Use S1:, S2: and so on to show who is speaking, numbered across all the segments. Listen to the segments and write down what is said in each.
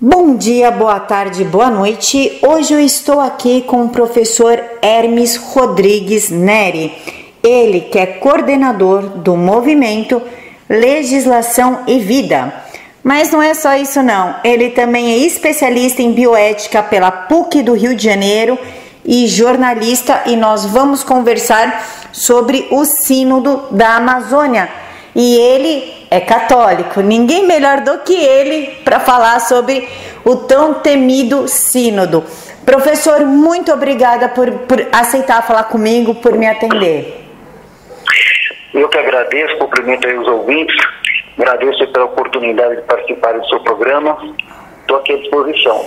S1: Bom dia, boa tarde, boa noite. Hoje eu estou aqui com o professor Hermes Rodrigues Neri. Ele que é coordenador do movimento Legislação e Vida. Mas não é só isso não. Ele também é especialista em bioética pela PUC do Rio de Janeiro e jornalista e nós vamos conversar sobre o Sínodo da Amazônia. E ele é católico. Ninguém melhor do que ele para falar sobre o tão temido Sínodo. Professor, muito obrigada por, por aceitar falar comigo, por me atender.
S2: Eu que agradeço, cumprimento aí os ouvintes, agradeço pela oportunidade de participar do seu programa. Estou aqui à disposição.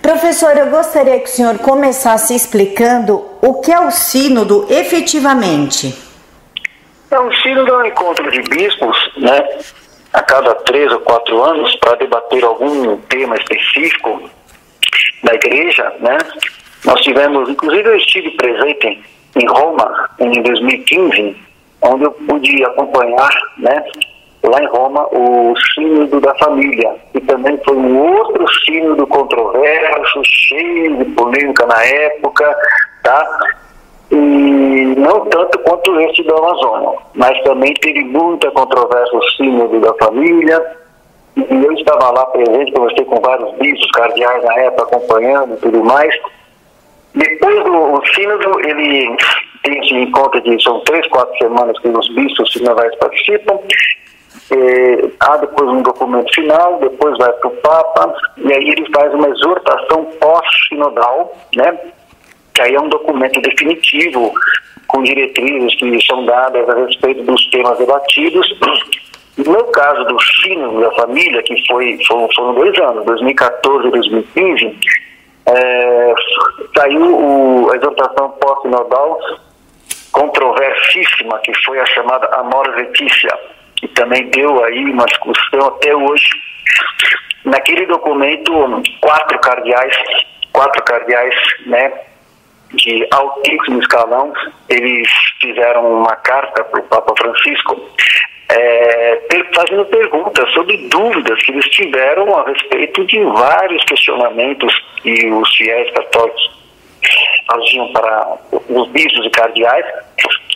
S1: Professor, eu gostaria que o senhor começasse explicando o que é o Sínodo efetivamente.
S2: Então, o sínodo é um encontro de bispos, né, a cada três ou quatro anos, para debater algum tema específico da igreja, né. Nós tivemos, inclusive eu estive presente em Roma em 2015, onde eu pude acompanhar, né, lá em Roma, o sínodo da família, que também foi um outro sínodo controverso, cheio de polêmica na época, tá? E não tanto quanto este do Amazonas, mas também teve muita controvérsia o sínodo da família, e eu estava lá presente, conversei com vários bispos cardeais na época, acompanhando e tudo mais. Depois do sínodo, ele tem esse encontro de, são três, quatro semanas que os bispos sinodais participam, é, há depois um documento final, depois vai para o Papa, e aí ele faz uma exortação pós-sinodal, né, que aí é um documento definitivo com diretrizes que são dadas a respeito dos temas debatidos. No caso do Sino da Família, que foi, foram, foram dois anos, 2014 e 2015, é, saiu o, a exortação pós-sinodal controversíssima, que foi a chamada Amor Letícia, que também deu aí uma discussão até hoje. Naquele documento, quatro cardeais, quatro cardeais, né, de altíssimo escalão, eles fizeram uma carta para o Papa Francisco é, fazendo perguntas sobre dúvidas que eles tiveram a respeito de vários questionamentos que os fiéis católicos faziam para os bispos e cardeais,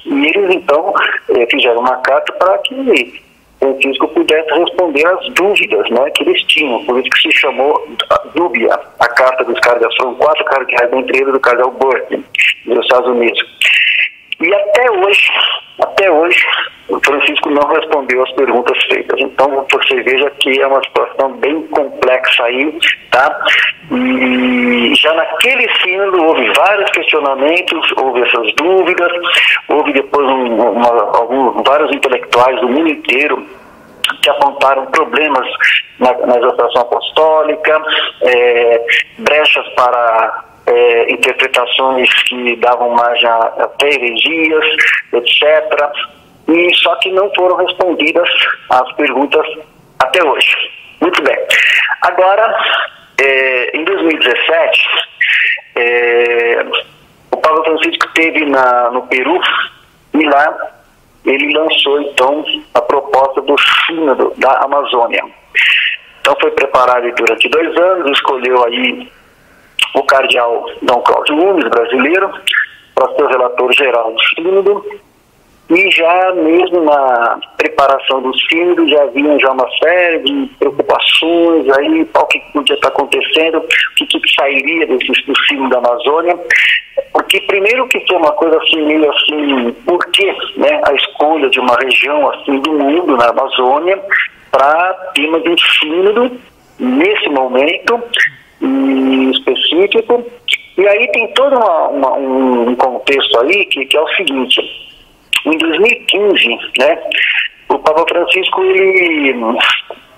S2: e eles então é, fizeram uma carta para que Francisco pudesse responder às dúvidas né, que eles tinham, por isso que se chamou dúbia, a carta dos cardeais, foram quatro cardeais, dentre eles o cardeal Burke, dos Estados Unidos. E até hoje, até hoje, o Francisco não respondeu as perguntas feitas. Então você veja que é uma situação bem complexa aí, tá? E já naquele sínodo houve vários questionamentos, houve essas dúvidas, houve depois um, uma, vários intelectuais do mundo inteiro que apontaram problemas na, na apostólica, é, brechas para é, interpretações que davam margem a, heresias, etc. E só que não foram respondidas as perguntas até hoje. Muito bem. Agora, é, em 2017, é, o Papa Francisco esteve na, no Peru e lá ele lançou então a proposta do Sínodo da Amazônia. Então foi preparado durante dois anos, escolheu aí o cardeal Dom Cláudio Nunes, brasileiro, para ser o relator geral do sínodo, e já mesmo na preparação do sínodo já haviam já uma série de preocupações aí, o que podia estar acontecendo, o que, que sairia desse, do sínodo da Amazônia, porque primeiro que foi uma coisa assim, meio assim, por que né, a escolha de uma região assim do mundo, na Amazônia, para tema de um sínodo, nesse momento, específico. E aí tem todo uma, uma, um contexto aí que, que é o seguinte, em 2015, né, o Papa Francisco ele,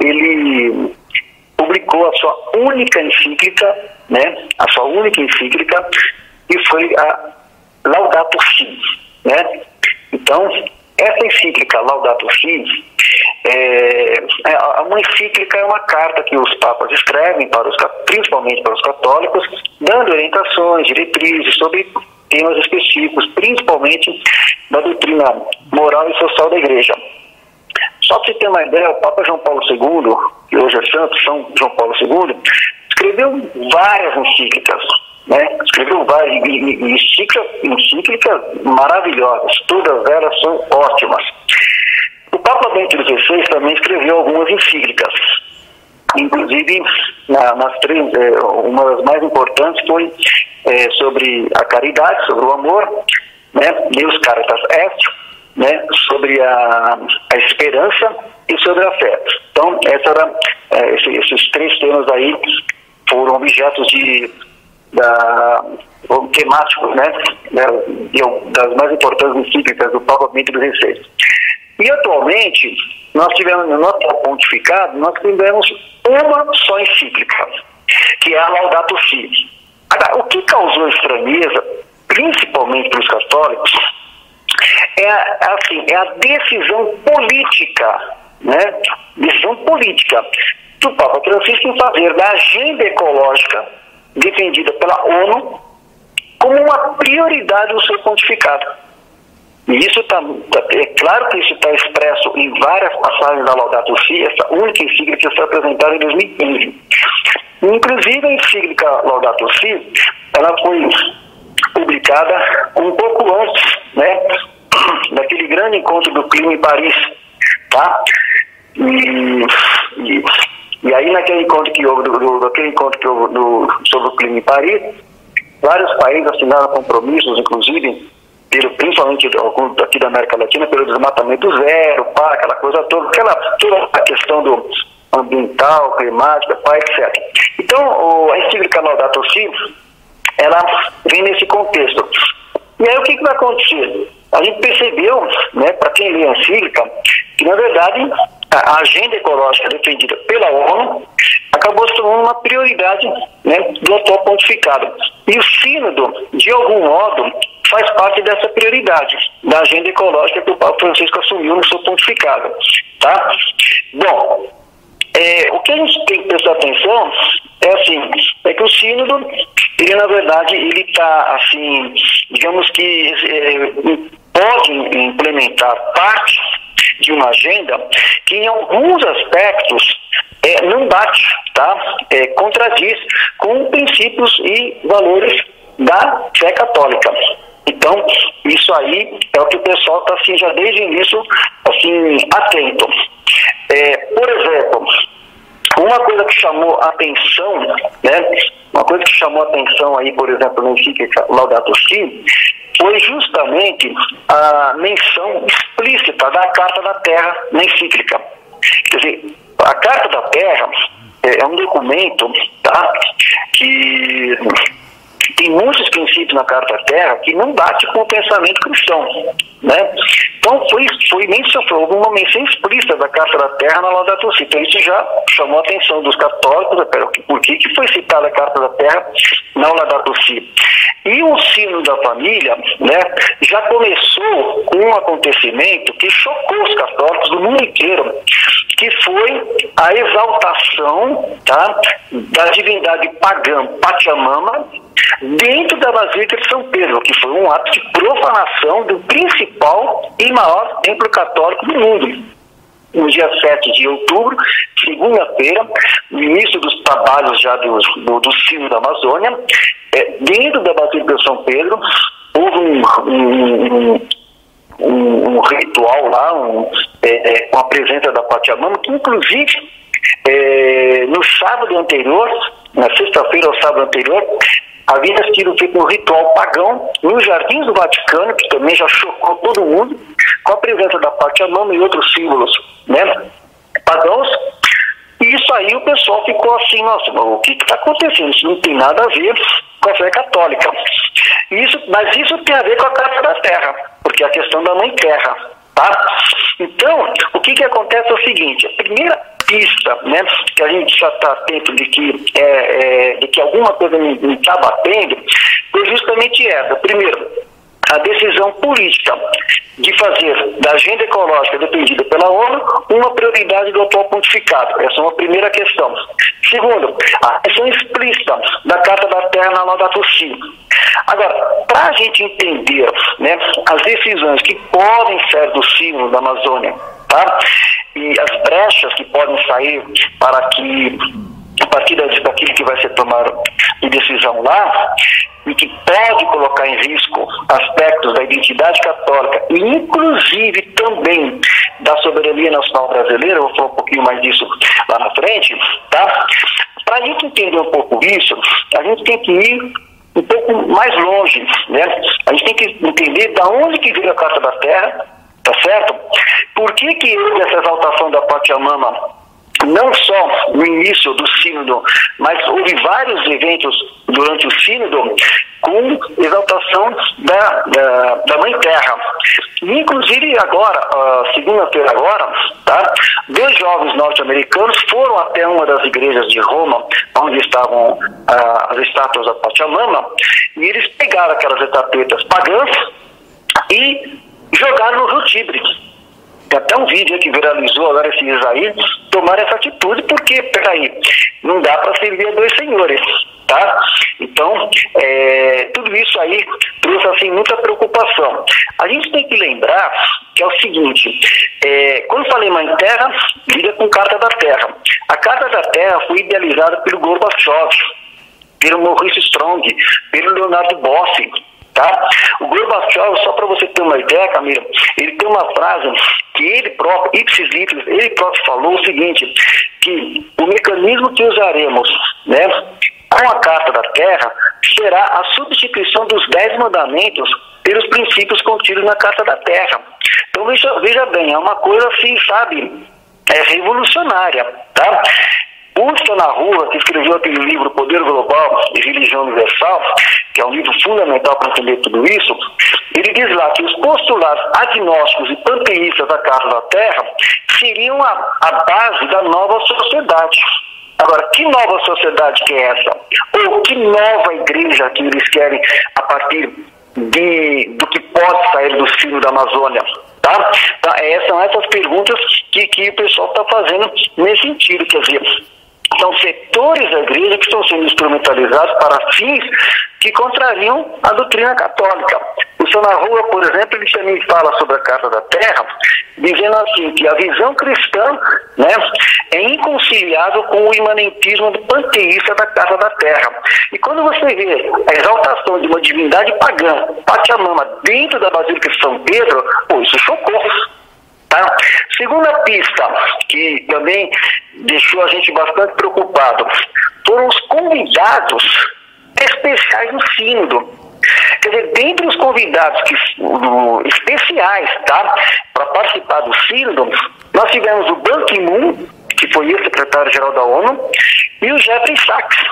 S2: ele publicou a sua única encíclica, né, a sua única encíclica, que foi a Laudato Si, né? Então, essa encíclica Laudato Si, é, é, uma encíclica é uma carta que os papas escrevem, para os, principalmente para os católicos, dando orientações, diretrizes sobre temas específicos, principalmente da doutrina moral e social da igreja. Só para você ter uma ideia, o Papa João Paulo II, que hoje é santo, São João Paulo II, escreveu várias encíclicas, né? escreveu várias encíclicas, encíclicas maravilhosas, todas elas são ótimas. O Papa Bento XVI também escreveu algumas encíclicas, inclusive na, nas três, é, uma das mais importantes foi é, sobre a caridade, sobre o amor, né? Deus Caritas Est, né? sobre a, a esperança e sobre a fé. Então, essa era, é, esse, esses três temas aí foram objetos de da, temáticos, né, das mais importantes encíclicas do Papa Bento XVI. E atualmente, nós tivemos, no nosso pontificado, nós tivemos uma só encíclica, que é a Laudato Si. Agora, o que causou estranheza, principalmente para os católicos, é, assim, é a decisão política, né? Decisão política do Papa Francisco em fazer da agenda ecológica defendida pela ONU como uma prioridade do seu pontificado. E isso está, tá, é claro que isso está expresso em várias passagens da Laudato Si, essa única encíclica que foi apresentada em 2015. Inclusive a encíclica Laudato Si, ela foi publicada um pouco antes, né, daquele grande encontro do clima em Paris, tá? E, e, e aí naquele encontro que houve, do, do, daquele encontro que houve do, sobre o clima em Paris, vários países assinaram compromissos, inclusive pelo, principalmente aqui da América Latina, pelo desmatamento zero, pá, aquela coisa toda, aquela toda a questão do ambiental, climática, pá, etc. Então, o, a encíclica Laudato Si, ela vem nesse contexto. E aí o que, que vai acontecer? A gente percebeu, né, para quem lê a encíclica, que na verdade a agenda ecológica defendida pela ONU acabou se tornando uma prioridade né, do atual pontificado. E o sínodo, de algum modo, faz parte dessa prioridade da agenda ecológica que o Papa Francisco assumiu no seu pontificado. Tá? Bom, é, o que a gente tem que prestar atenção é assim, é que o sínodo, ele na verdade, ele está assim, digamos que é, pode implementar parte de uma agenda que em alguns aspectos é, não bate, tá? É, contradiz com princípios e valores da fé católica. Então, isso aí é o que o pessoal está assim, já desde o início assim, atento. É, por exemplo, uma coisa que chamou atenção, né, uma coisa que chamou atenção aí, por exemplo, no encíclica Laudato Si, foi justamente a menção explícita da Carta da Terra na encíclica. Quer dizer, a Carta da Terra é, é um documento tá, que tem muitos princípios na Carta da Terra que não bate com o pensamento cristão. Né? Então, foi, foi menção, foi uma menção explícita da Carta da Terra na Laudato Si. Então, isso já chamou a atenção dos católicos, né? por que, que foi citada a Carta da Terra na Laudato Si? E o sino da família né, já começou com um acontecimento que chocou os católicos do mundo inteiro, que foi a exaltação tá, da divindade pagã Pachamama dentro da Basílica de São Pedro, que foi um ato de profanação do principal e maior templo católico do mundo. No dia 7 de outubro, segunda-feira, no início dos trabalhos já do, do, do da Amazônia, é, dentro da Basílica de São Pedro, houve um, um, um, um ritual lá, um, é, é, com a presença da Pachamama, que inclusive é, no sábado anterior, na sexta-feira ou sábado anterior, havia sido feito um ritual pagão nos jardins do Vaticano, que também já chocou todo mundo, com a presença da Pachamama e outros símbolos né, pagãos. E isso aí o pessoal ficou assim, nossa, o que está acontecendo? Isso não tem nada a ver com a fé católica. Isso, mas isso tem a ver com a Carta da Terra, porque é a questão da Mãe Terra. Tá? Então, o que, que acontece é o seguinte, a primeira né, que a gente já está atento de que, é, é, de que alguma coisa não está batendo, foi justamente essa. Primeiro, a decisão política de fazer da agenda ecológica defendida pela ONU uma prioridade do atual pontificado. Essa é uma primeira questão. Segundo, a questão explícita da Carta da Terra na Laudato Si. Agora, para a gente entender né, as decisões que podem ser do sino da Amazônia, tá? E as brechas que podem sair para que a partir daquilo que vai ser tomado de decisão lá, e que pode colocar em risco aspectos da identidade católica, e inclusive também da soberania nacional brasileira, vou falar um pouquinho mais disso lá na frente, tá? Para a gente entender um pouco isso, a gente tem que ir um pouco mais longe, né? A gente tem que entender da onde que veio a Carta da Terra, tá certo? Por que que essa exaltação da Pachamama não só no início do sínodo, mas houve vários eventos durante o sínodo com exaltação da, da, da Mãe Terra. Inclusive agora, segunda-feira agora, tá, dois jovens norte-americanos foram até uma das igrejas de Roma, onde estavam uh, as estátuas da Pachamama, e eles pegaram aquelas etapetas pagãs e jogaram no Rio Tibre tem até um vídeo que viralizou agora esses dias aí, tomar essa atitude, porque, peraí, não dá para servir a dois senhores, tá? Então, é, tudo isso aí trouxe, assim, muita preocupação. A gente tem que lembrar que é o seguinte, é, quando falei Mãe Terra, lida com Carta da Terra. A Carta da Terra foi idealizada pelo Gorbachev, pelo Maurice Strong, pelo Leonardo Bossi, Tá? O Gorbachev, só para você ter uma ideia, Camila, ele tem uma frase que ele próprio, ipsis ele próprio falou o seguinte, que o mecanismo que usaremos né, com a Carta da Terra será a substituição dos Dez Mandamentos pelos princípios contidos na Carta da Terra. Então veja, veja bem, é uma coisa assim, sabe, é revolucionária, tá? Busca na Rua, que escreveu aquele livro Poder Global e Religião Universal, que é um livro fundamental para entender tudo isso, ele diz lá que os postulados agnósticos e panteístas da Casa da Terra seriam a, a base da nova sociedade. Agora, que nova sociedade que é essa? Ou que nova igreja que eles querem a partir de, do que pode sair do sino da Amazônia? Tá? Essas são essas perguntas que, que o pessoal está fazendo nesse sentido. Quer dizer, são setores da igreja que estão sendo instrumentalizados para fins que contrariam a doutrina católica. O senhor na rua, por exemplo, ele também fala sobre a Carta da Terra, dizendo assim que a visão cristã né, é inconciliável com o imanentismo panteísta da Carta da Terra. E quando você vê a exaltação de uma divindade pagã, Pachamama, dentro da Basílica de São Pedro, pô, isso chocou. Tá? Segunda pista, que também deixou a gente bastante preocupado, foram os convidados especiais do sínodo. Quer dizer, dentre os convidados que, especiais tá, para participar do sínodo, nós tivemos o Ban Ki-moon, que foi o secretário-geral da ONU, e o Jeffrey Sachs.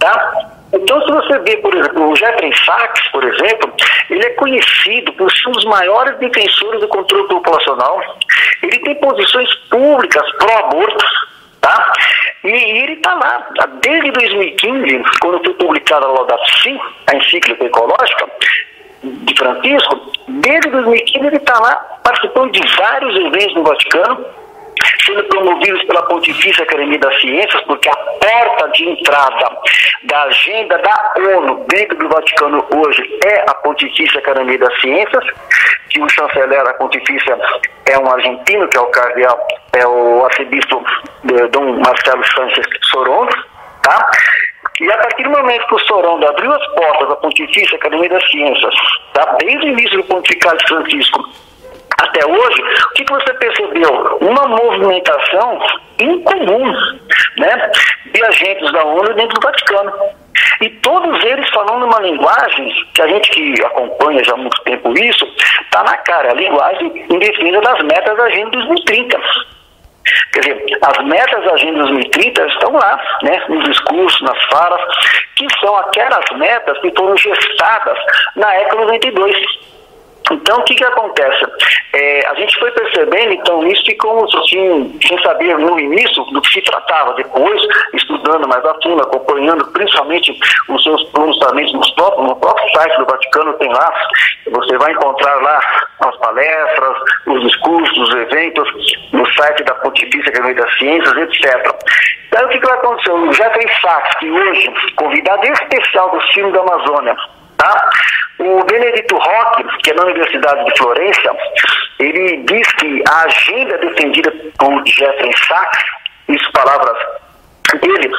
S2: Tá? Então, se você vê, por exemplo, o Jeffrey Sachs, por exemplo, ele é conhecido por ser um dos maiores defensores do controle populacional. Ele tem posições públicas pró-aborto, tá? E, e ele está lá, desde 2015, quando foi publicada a Laudato Si, a encíclica ecológica, de Francisco, desde 2015 ele está lá participando de vários eventos no Vaticano, sendo promovidos pela Pontifícia Academia das Ciências, porque a porta de entrada da agenda da ONU dentro do Vaticano hoje é a Pontifícia Academia das Ciências, que o chanceler da Pontifícia é um argentino, que é o cardeal, é o arcebispo Dom Marcelo Sánchez Sorondo, tá? E a partir do momento que o Sorondo abriu as portas da Pontifícia Academia das Ciências, tá? desde o início do pontificado de Francisco até hoje, o que, que você percebeu? Uma movimentação incomum né, de agentes da ONU dentro do Vaticano. E todos eles falando uma linguagem que a gente que acompanha já há muito tempo isso, está na cara, a linguagem em defesa das metas da Agenda 2030. Quer dizer, as metas da Agenda 2030 estão lá, né, nos discursos, nas falas, que são aquelas metas que foram gestadas na ECA 92 então, o que, que acontece? É, a gente foi percebendo, então, isso ficou assim, sem saber no início do que se tratava. Depois, estudando mais a fundo, acompanhando principalmente os seus pronunciamentos no próprio site do Vaticano, tem lá, você vai encontrar lá as palestras, os discursos, os eventos, no site da Pontifícia Academia das Ciências, etc. Então, o que, que vai acontecer? O Jeffrey Sachs, que hoje, convidado especial do Cine da Amazônia, Tá? O Benedito Roque, que é da Universidade de Florença, ele diz que a agenda defendida por Jeffrey Sachs, isso palavras dele,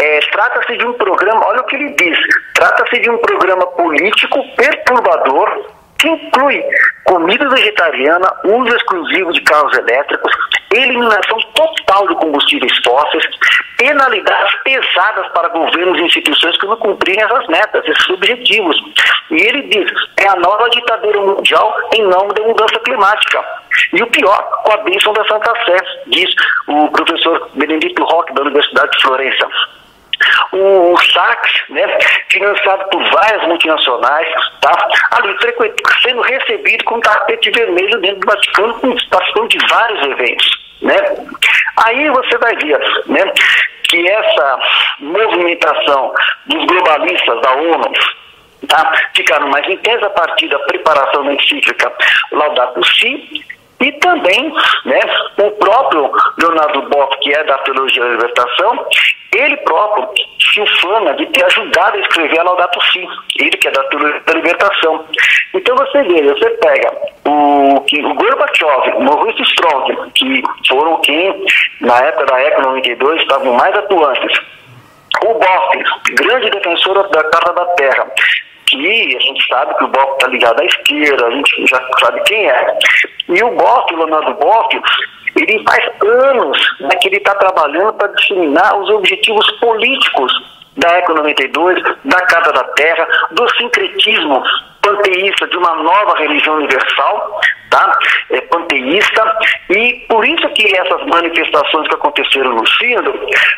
S2: é, trata-se de um programa, olha o que ele diz, trata-se de um programa político perturbador que inclui comida vegetariana, uso exclusivo de carros elétricos, eliminação total de combustíveis fósseis, penalidades pesadas para governos e instituições que não cumprirem essas metas, esses objetivos. E ele diz, é a nova ditadura mundial em nome da mudança climática. E o pior, com a bênção da Santa Sé, diz o professor Benedito Roque, da Universidade de Florença o Sachs, né, financiado por várias multinacionais, tá, ali sendo recebido com tapete vermelho dentro do Vaticano, participando de vários eventos. Né? Aí você vai ver né, que essa movimentação dos globalistas da ONU tá, ficaram mais intensa a partir da preparação da encíclica Laudato Si e também né, o próprio Leonardo Boff, que é da Teologia da Libertação, ele próprio se ufana de ter ajudado a escrever a Laudato Si, ele que é da Teologia da Libertação. Então você vê, você pega o, que, o Gorbachev, o Maurice Strong, que foram quem, na época da ECO 92, estavam mais atuantes, o Boff, grande defensor da Carta da Terra, que a gente sabe que o Boff está ligado à esquerda, a gente já sabe quem é. E o Boff, o Leonardo Boff, ele faz anos né, que ele está trabalhando para disseminar os objetivos políticos da Eco 92, da Casa da Terra, do sincretismo panteísta de uma nova religião universal, tá? É, panteísta, e por isso que essas manifestações que aconteceram no Sínodo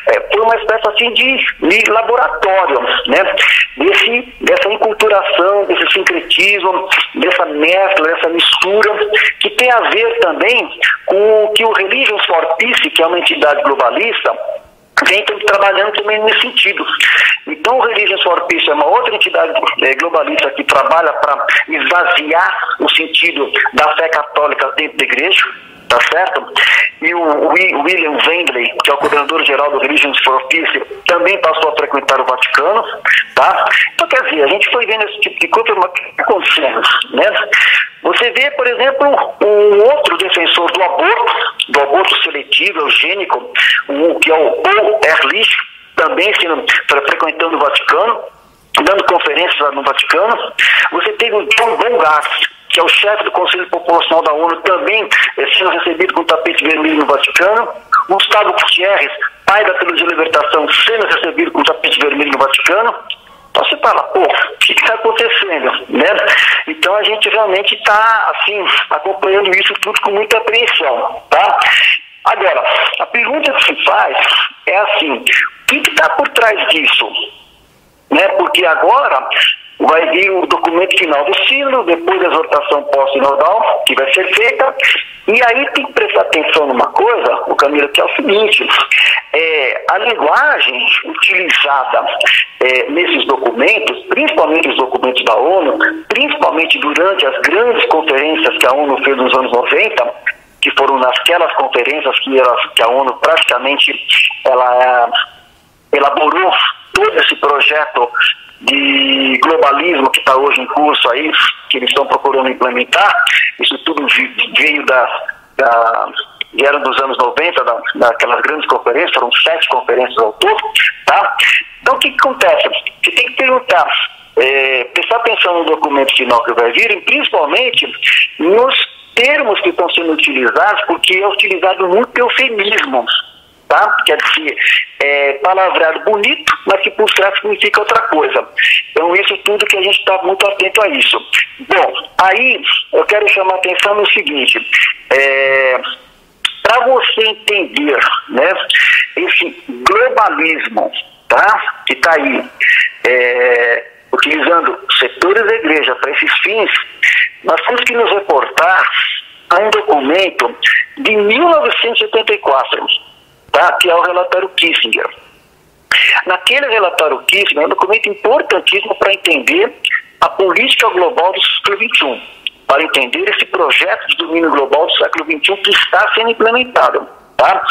S2: é, foi uma espécie assim de, de laboratório, né? Desse, dessa enculturação, desse sincretismo, dessa mescla, dessa mistura, que tem a ver também com o que o Religions for Peace, que é uma entidade globalista, vem trabalhando também nesse sentido. Então, o Religions for Peace é uma outra entidade é, globalista que trabalha para esvaziar o sentido da fé católica dentro da igreja, tá certo? E o William Wendley, que é o coordenador-geral do Religions for Peace, também passou a frequentar o Vaticano, tá? Então, quer dizer, a gente foi vendo esse tipo de coisa, mas o que está acontecendo, né? Você vê, por exemplo, um outro defensor do aborto, do aborto seletivo, eugênico, um, que é o Paul Ehrlich, também sendo, frequentando o Vaticano, dando conferências no Vaticano. Você teve o John Bongas, que é o chefe do Conselho Populacional da ONU, também é, sendo recebido com tapete vermelho no Vaticano. Gustavo Gutierrez, pai da Teologia de Libertação, sendo recebido com tapete vermelho no Vaticano. Então você fala, pô, o que está acontecendo? Né? Então a gente realmente está assim, acompanhando isso tudo com muita apreensão. Tá? Agora, a pergunta que se faz é assim, o que está por trás disso? Né? Porque agora vai vir o documento final do sino, depois a exortação pós-sinodal, que vai ser feita, e aí tem que prestar atenção numa coisa, o Camilo, que é o seguinte, é, a linguagem utilizada é, nesses documentos, principalmente os documentos da ONU, principalmente durante as grandes conferências que a ONU fez nos anos 90, que foram nasquelas conferências que, elas, que a ONU praticamente ela, elaborou todo esse projeto de globalismo que está hoje em curso aí, que eles estão procurando implementar, isso tudo veio da, da vieram dos anos 90, da, daquelas grandes conferências, foram sete conferências ao todo, tá? Então o que, que acontece? Você tem que perguntar, é, prestar atenção no documento final que vai vir, e principalmente nos termos que estão sendo utilizados, porque é utilizado muito eufemismo tá? Quer dizer, é palavreado bonito, mas que por trás significa outra coisa. Então, isso tudo que a gente está muito atento a isso. Bom, aí eu quero chamar a atenção no seguinte, é, para você entender né, esse globalismo, tá? Que está aí, é, utilizando setores da igreja para esses fins, nós temos que nos reportar a um documento de 1974 tá? que é o relatório Kissinger. Naquele relatório Kissinger é um documento importantíssimo para entender a política global do século XXI, para entender esse projeto de domínio global do século XXI que está sendo implementado. Tá?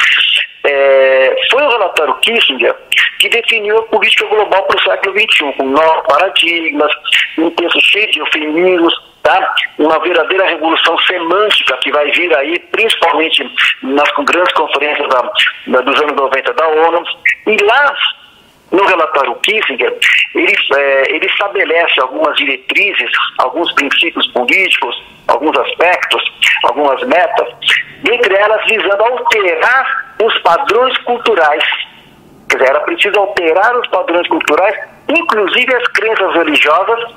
S2: É, foi o relatório Kissinger que definiu a política global para o século XXI, com novos paradigmas, um texto cheio de eufemismos, tá? uma verdadeira revolução semântica que vai vir aí, principalmente nas grandes conferências da, da, dos anos 90 da ONU. E lá no relatório Kissinger, ele, é, ele estabelece algumas diretrizes, alguns princípios políticos, alguns aspectos, algumas metas, dentre elas visando alterar os padrões culturais. Quer dizer, era preciso alterar os padrões culturais, inclusive as crenças religiosas,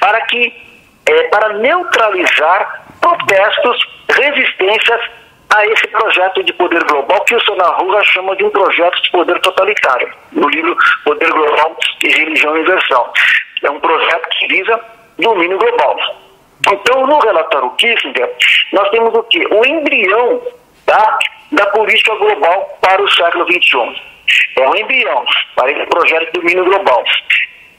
S2: para que é, para neutralizar protestos, resistências a esse projeto de poder global que o Sonarruga chama de um projeto de poder totalitário, no livro Poder Global e Religião Universal. É um projeto que visa domínio global. Então, no relatório Kissinger, nós temos o quê? O embrião tá, da política global para o século XXI. É um embrião para esse projeto de domínio global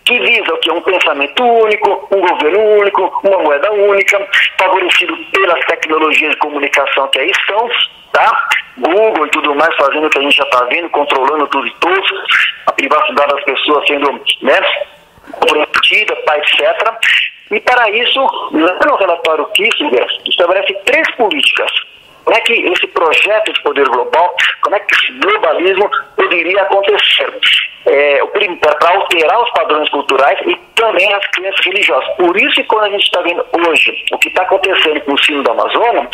S2: que visa o que? Um pensamento único, um governo único, uma moeda única, favorecido pelas tecnologias de comunicação que aí estão, tá? Google e tudo mais fazendo o que a gente já está vendo, controlando tudo e todos, a privacidade das pessoas sendo, né, comprometida, etc. E para isso, lá no relatório Kissinger, estabelece três políticas como é que esse projeto de poder global, como é que esse globalismo poderia acontecer? É, para alterar os padrões culturais e também as crenças religiosas. Por isso que quando a gente está vendo hoje o que está acontecendo com o sino da Amazônia,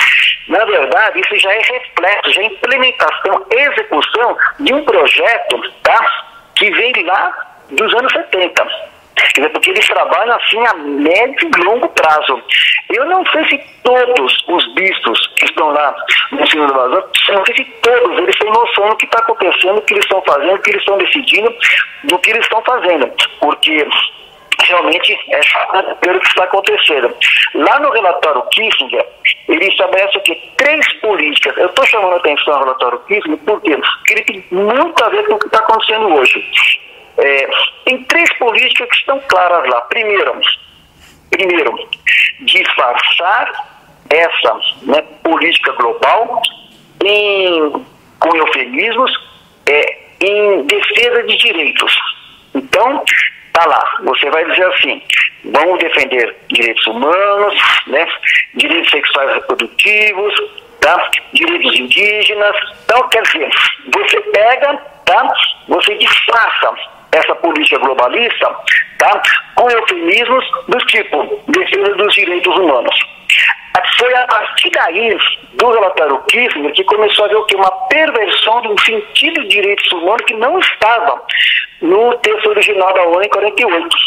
S2: na verdade, isso já é reflexo, já é implementação, execução de um projeto tá, que vem lá dos anos 70 porque eles trabalham assim a médio e longo prazo. Eu não sei se todos os bispos que estão lá no Senhor do Vazão, não sei se todos eles têm noção do que está acontecendo, do que eles estão fazendo, do que eles estão decidindo, do que eles estão fazendo. Porque realmente é pelo que está acontecendo. Lá no relatório Kissinger, ele estabelece que três políticas. Eu estou chamando a atenção ao relatório Kissinger porque ele tem muito a ver com o que está acontecendo hoje. É, tem três políticas que estão claras lá. Primeiro, primeiro disfarçar essa né, política global em, com eufemismos é, em defesa de direitos. Então, tá lá, você vai dizer assim, vamos defender direitos humanos, né, direitos sexuais reprodutivos, tá, direitos indígenas. Então, quer dizer, você pega, tá, você disfarça essa política globalista tá, com eufemismos do tipo defesa dos direitos humanos. Foi a partir daí, do relatório Kissinger, que começou a ver o que? Uma perversão de um sentido de direitos humanos que não estava no texto original da ONU em 48.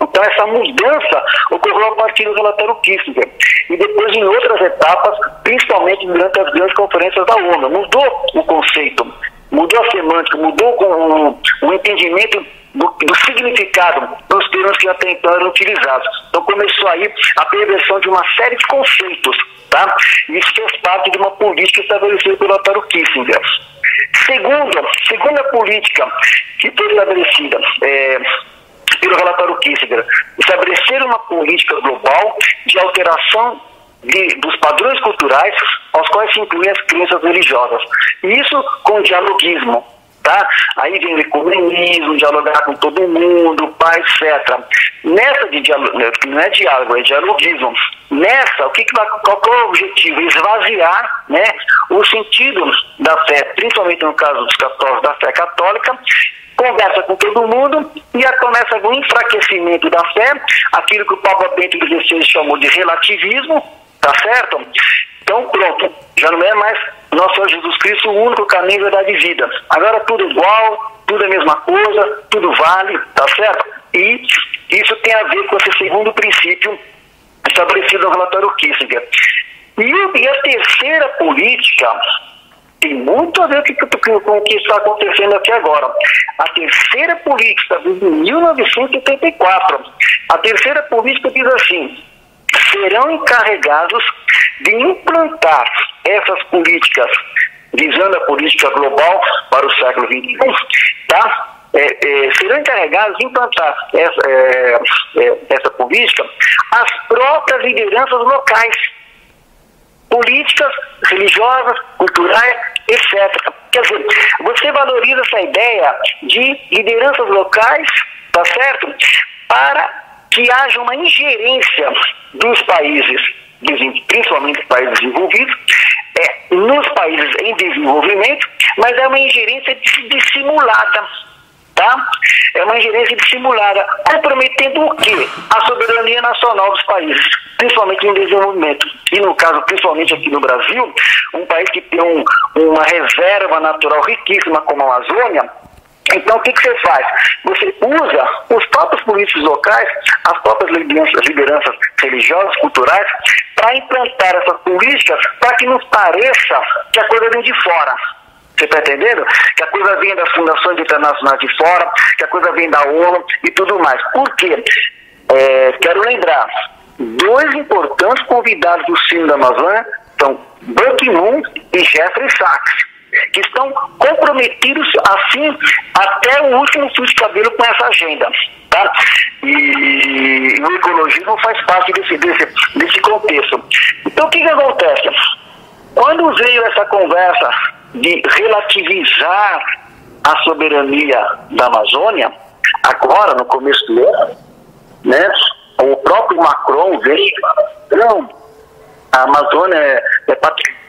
S2: Então, essa mudança ocorreu a partir do relatório Kissinger. E depois, em outras etapas, principalmente durante as grandes conferências da ONU. Mudou o conceito mudou a semântica, mudou o, o entendimento do, do, significado dos termos que até então eram utilizados. Então começou aí a perversão de uma série de conceitos, tá? Isso fez parte de uma política estabelecida pelo Otto Kissinger. Segundo, segunda política que foi estabelecida é, pelo relatório Kissinger, estabelecer uma política global de alteração de, dos padrões culturais aos quais se incluem as crenças religiosas. Isso com dialogismo, tá? Aí vem o ecumenismo, dialogar com todo mundo, pai, etc. Nessa de diálogo, não é diálogo, é dialogismo. Nessa, o que, que vai, qual é o objetivo? Esvaziar né, o sentido da fé, principalmente no caso dos católicos da fé católica, conversa com todo mundo e começa com o enfraquecimento da fé, aquilo que o Papa Bento XVI chamou de relativismo, Tá certo? Então, pronto. Já não é mais nosso Senhor Jesus Cristo o único caminho, verdade e vida. Agora tudo igual, tudo é a mesma coisa, tudo vale, tá certo? E isso tem a ver com esse segundo princípio estabelecido no relatório Kissinger. E, e a terceira política tem muito a ver com o que está acontecendo aqui agora. A terceira política, desde 1984, a terceira política diz assim: serão encarregados de implantar essas políticas, visando a política global para o século XXI, tá? É, é, serão encarregados de implantar essa, é, é, essa política as próprias lideranças locais, políticas, religiosas, culturais, etc. Quer dizer, você valoriza essa ideia de lideranças locais, tá certo? Para que haja uma ingerência dos países, principalmente países desenvolvidos, é, nos países em desenvolvimento, mas é uma ingerência dissimulada. Tá? É uma ingerência dissimulada, comprometendo o quê? A soberania nacional dos países, principalmente em desenvolvimento. E no caso, principalmente aqui no Brasil, um país que tem um, uma reserva natural riquíssima como a Amazônia, então, o que, que, você faz? Você usa os próprios políticos locais, as próprias lideranças, lideranças religiosas, culturais, para implantar essas políticas para que nos pareça que a coisa vem de fora. Você está entendendo? Que a coisa vem das fundações internacionais de fora, que a coisa vem da ONU e tudo mais. Por quê? É, quero lembrar, dois importantes convidados do Sino da Amazônia são Ban Ki-moon e Jeffrey Sachs que estão comprometidos assim até o último fio de cabelo com essa agenda. Tá? E o ecologismo faz parte desse, desse, desse contexto. Então o que, que acontece? Quando veio essa conversa de relativizar a soberania da Amazônia, agora no começo do ano, né, o próprio Macron veio não, a Amazônia é, é patrimônio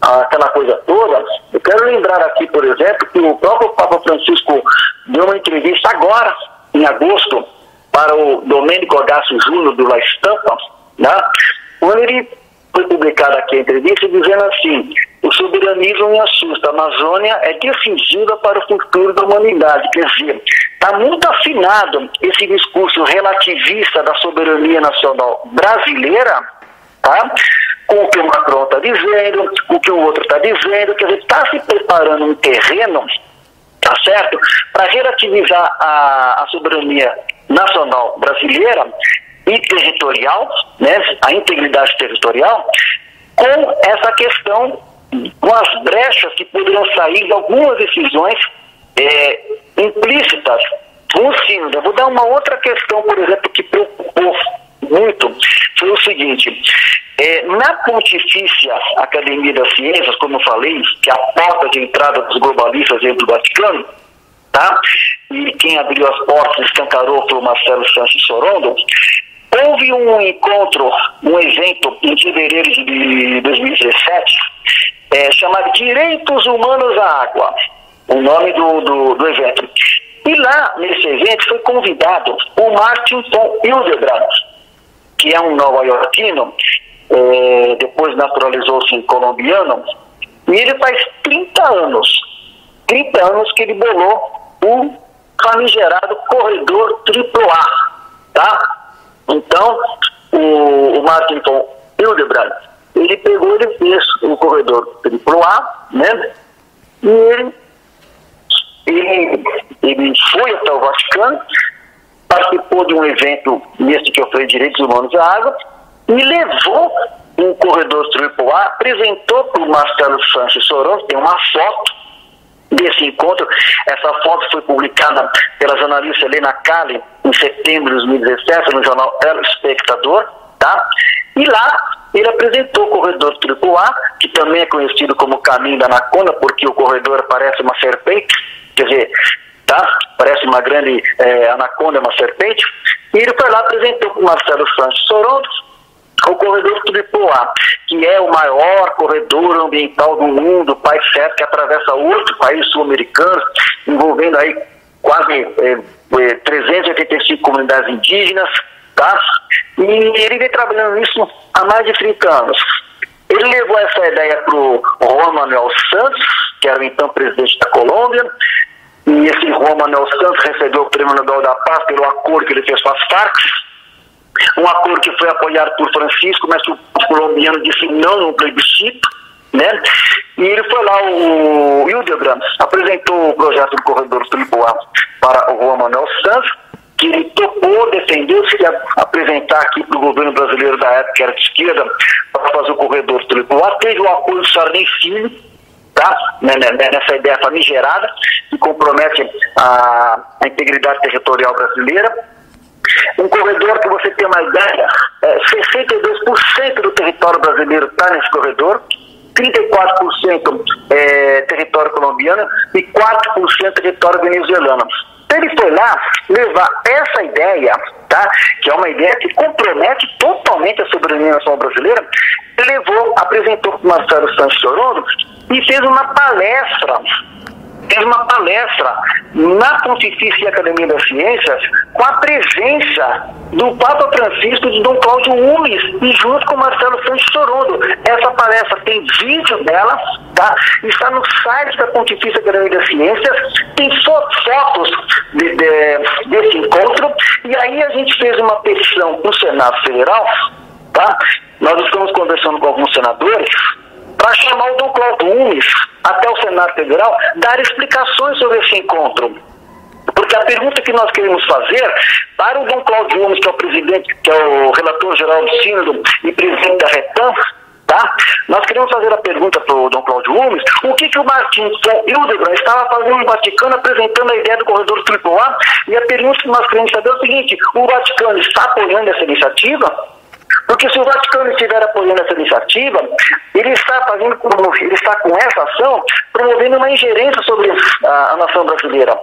S2: aquela coisa toda, eu quero lembrar aqui, por exemplo, que o próprio Papa Francisco deu uma entrevista agora, em agosto, para o Domênico Agácio Júnior do La Estampa, né? onde ele foi publicada aqui a entrevista dizendo assim, o soberanismo me assusta, a Amazônia é decisiva para o futuro da humanidade, quer dizer, está muito afinado esse discurso relativista da soberania nacional brasileira, tá? O que o Macron está dizendo, o que o outro está dizendo, quer dizer, está se preparando um terreno, tá certo, para relativizar a, a soberania nacional brasileira e territorial, né, a integridade territorial, com essa questão, com as brechas que poderiam sair de algumas decisões é, implícitas Sino. Eu vou dar uma outra questão, por exemplo, que preocupou muito, foi o seguinte, é, na Pontifícia Academia das Ciências, como eu falei, que é a porta de entrada dos globalistas dentro do Vaticano, tá? e quem abriu as portas escancarou foi o Marcelo Santos Sorondo, houve um encontro, um evento em fevereiro de 2017, é, chamado Direitos Humanos à Água, o nome do, do, do evento. E lá, nesse evento, foi convidado o Martin von Hildebrand, que é um nova-iorquino, é, depois naturalizou-se em colombiano, e ele faz 30 anos, 30 anos que ele bolou o famigerado corredor AAA, tá? Então, o, o Martin Hildebrand, ele pegou e fez o corredor AAA, né? E ele, ele, ele foi até o Vaticano, participou de um evento nesse que falei, Direitos Humanos à Água, e levou um corredor AAA, apresentou para o Marcelo Sanches Soron, tem uma foto desse encontro. Essa foto foi publicada pela jornalista Helena Kali em setembro de 2017 no jornal El Espectador, tá? E lá ele apresentou o corredor AAA, que também é conhecido como caminho da anaconda, porque o corredor parece uma serpente, quer dizer, tá? Parece uma grande é, anaconda, uma serpente. E ele foi lá apresentou para o Marcelo Santos Soronto o corredor Tubipoá, que é o maior corredor ambiental do mundo, país certo, que atravessa oito países sul-americanos, envolvendo aí quase é, é, 385 comunidades indígenas, tá? E ele vem trabalhando nisso há mais de 30 anos. Ele levou essa ideia para o Juan Manuel Santos, que era o então presidente da Colômbia, e esse Juan Manuel Santos recebeu o Prêmio Nobel da Paz pelo acordo que ele fez com as Farc, um acordo que foi apoiado por Francisco, mas que o colombiano disse não no plebiscito, né? E ele foi lá, o Hildebrand, apresentou o projeto do corredor Tripoá para o Juan Manuel Santos, que ele topou, defendeu, se apresentar aqui para o governo brasileiro da época, que era de esquerda, para fazer o corredor Tripoá. Teve o apoio do Sarney Filho, Né, né, né, nessa ideia famigerada, que compromete a, a integridade territorial brasileira. Um corredor que você tem uma ideia, é, 62% do território brasileiro está nesse corredor, 34% é território colombiano e 4% território venezuelano. Tem ele foi lá levar essa ideia, tá? que é uma ideia que compromete totalmente a soberania nacional brasileira, levou, apresentou para o Marcelo Santos Sorondo e fez uma palestra fez uma palestra na Pontifícia Academia das Ciências com a presença do Papa Francisco e de Dom Cláudio Umes e junto com Marcelo Santos Sorondo. Essa palestra tem vídeo dela, tá? está no site da Pontifícia Academia das Ciências, tem fotos de, de, desse encontro e aí a gente fez uma petição no Senado Federal, tá? Nós estamos conversando com alguns senadores para chamar o Dom Cláudio Umes até o Senado Federal dar explicações sobre esse encontro. Porque a pergunta que nós queremos fazer para o Dom Cláudio Umes, que é o presidente, que é o relator geral do Sínodo e presidente da RETAM, tá? Nós queremos fazer a pergunta para o Dom Cláudio Umes, o que, que o Martins Hildebrand estava fazendo no Vaticano apresentando a ideia do corredor AAA, e a pergunta que nós queremos saber é o seguinte, o Vaticano está apoiando essa iniciativa? Porque se o Vaticano estiver apoiando essa iniciativa, ele está fazendo, ele está com essa ação promovendo uma ingerência sobre a, a nação brasileira.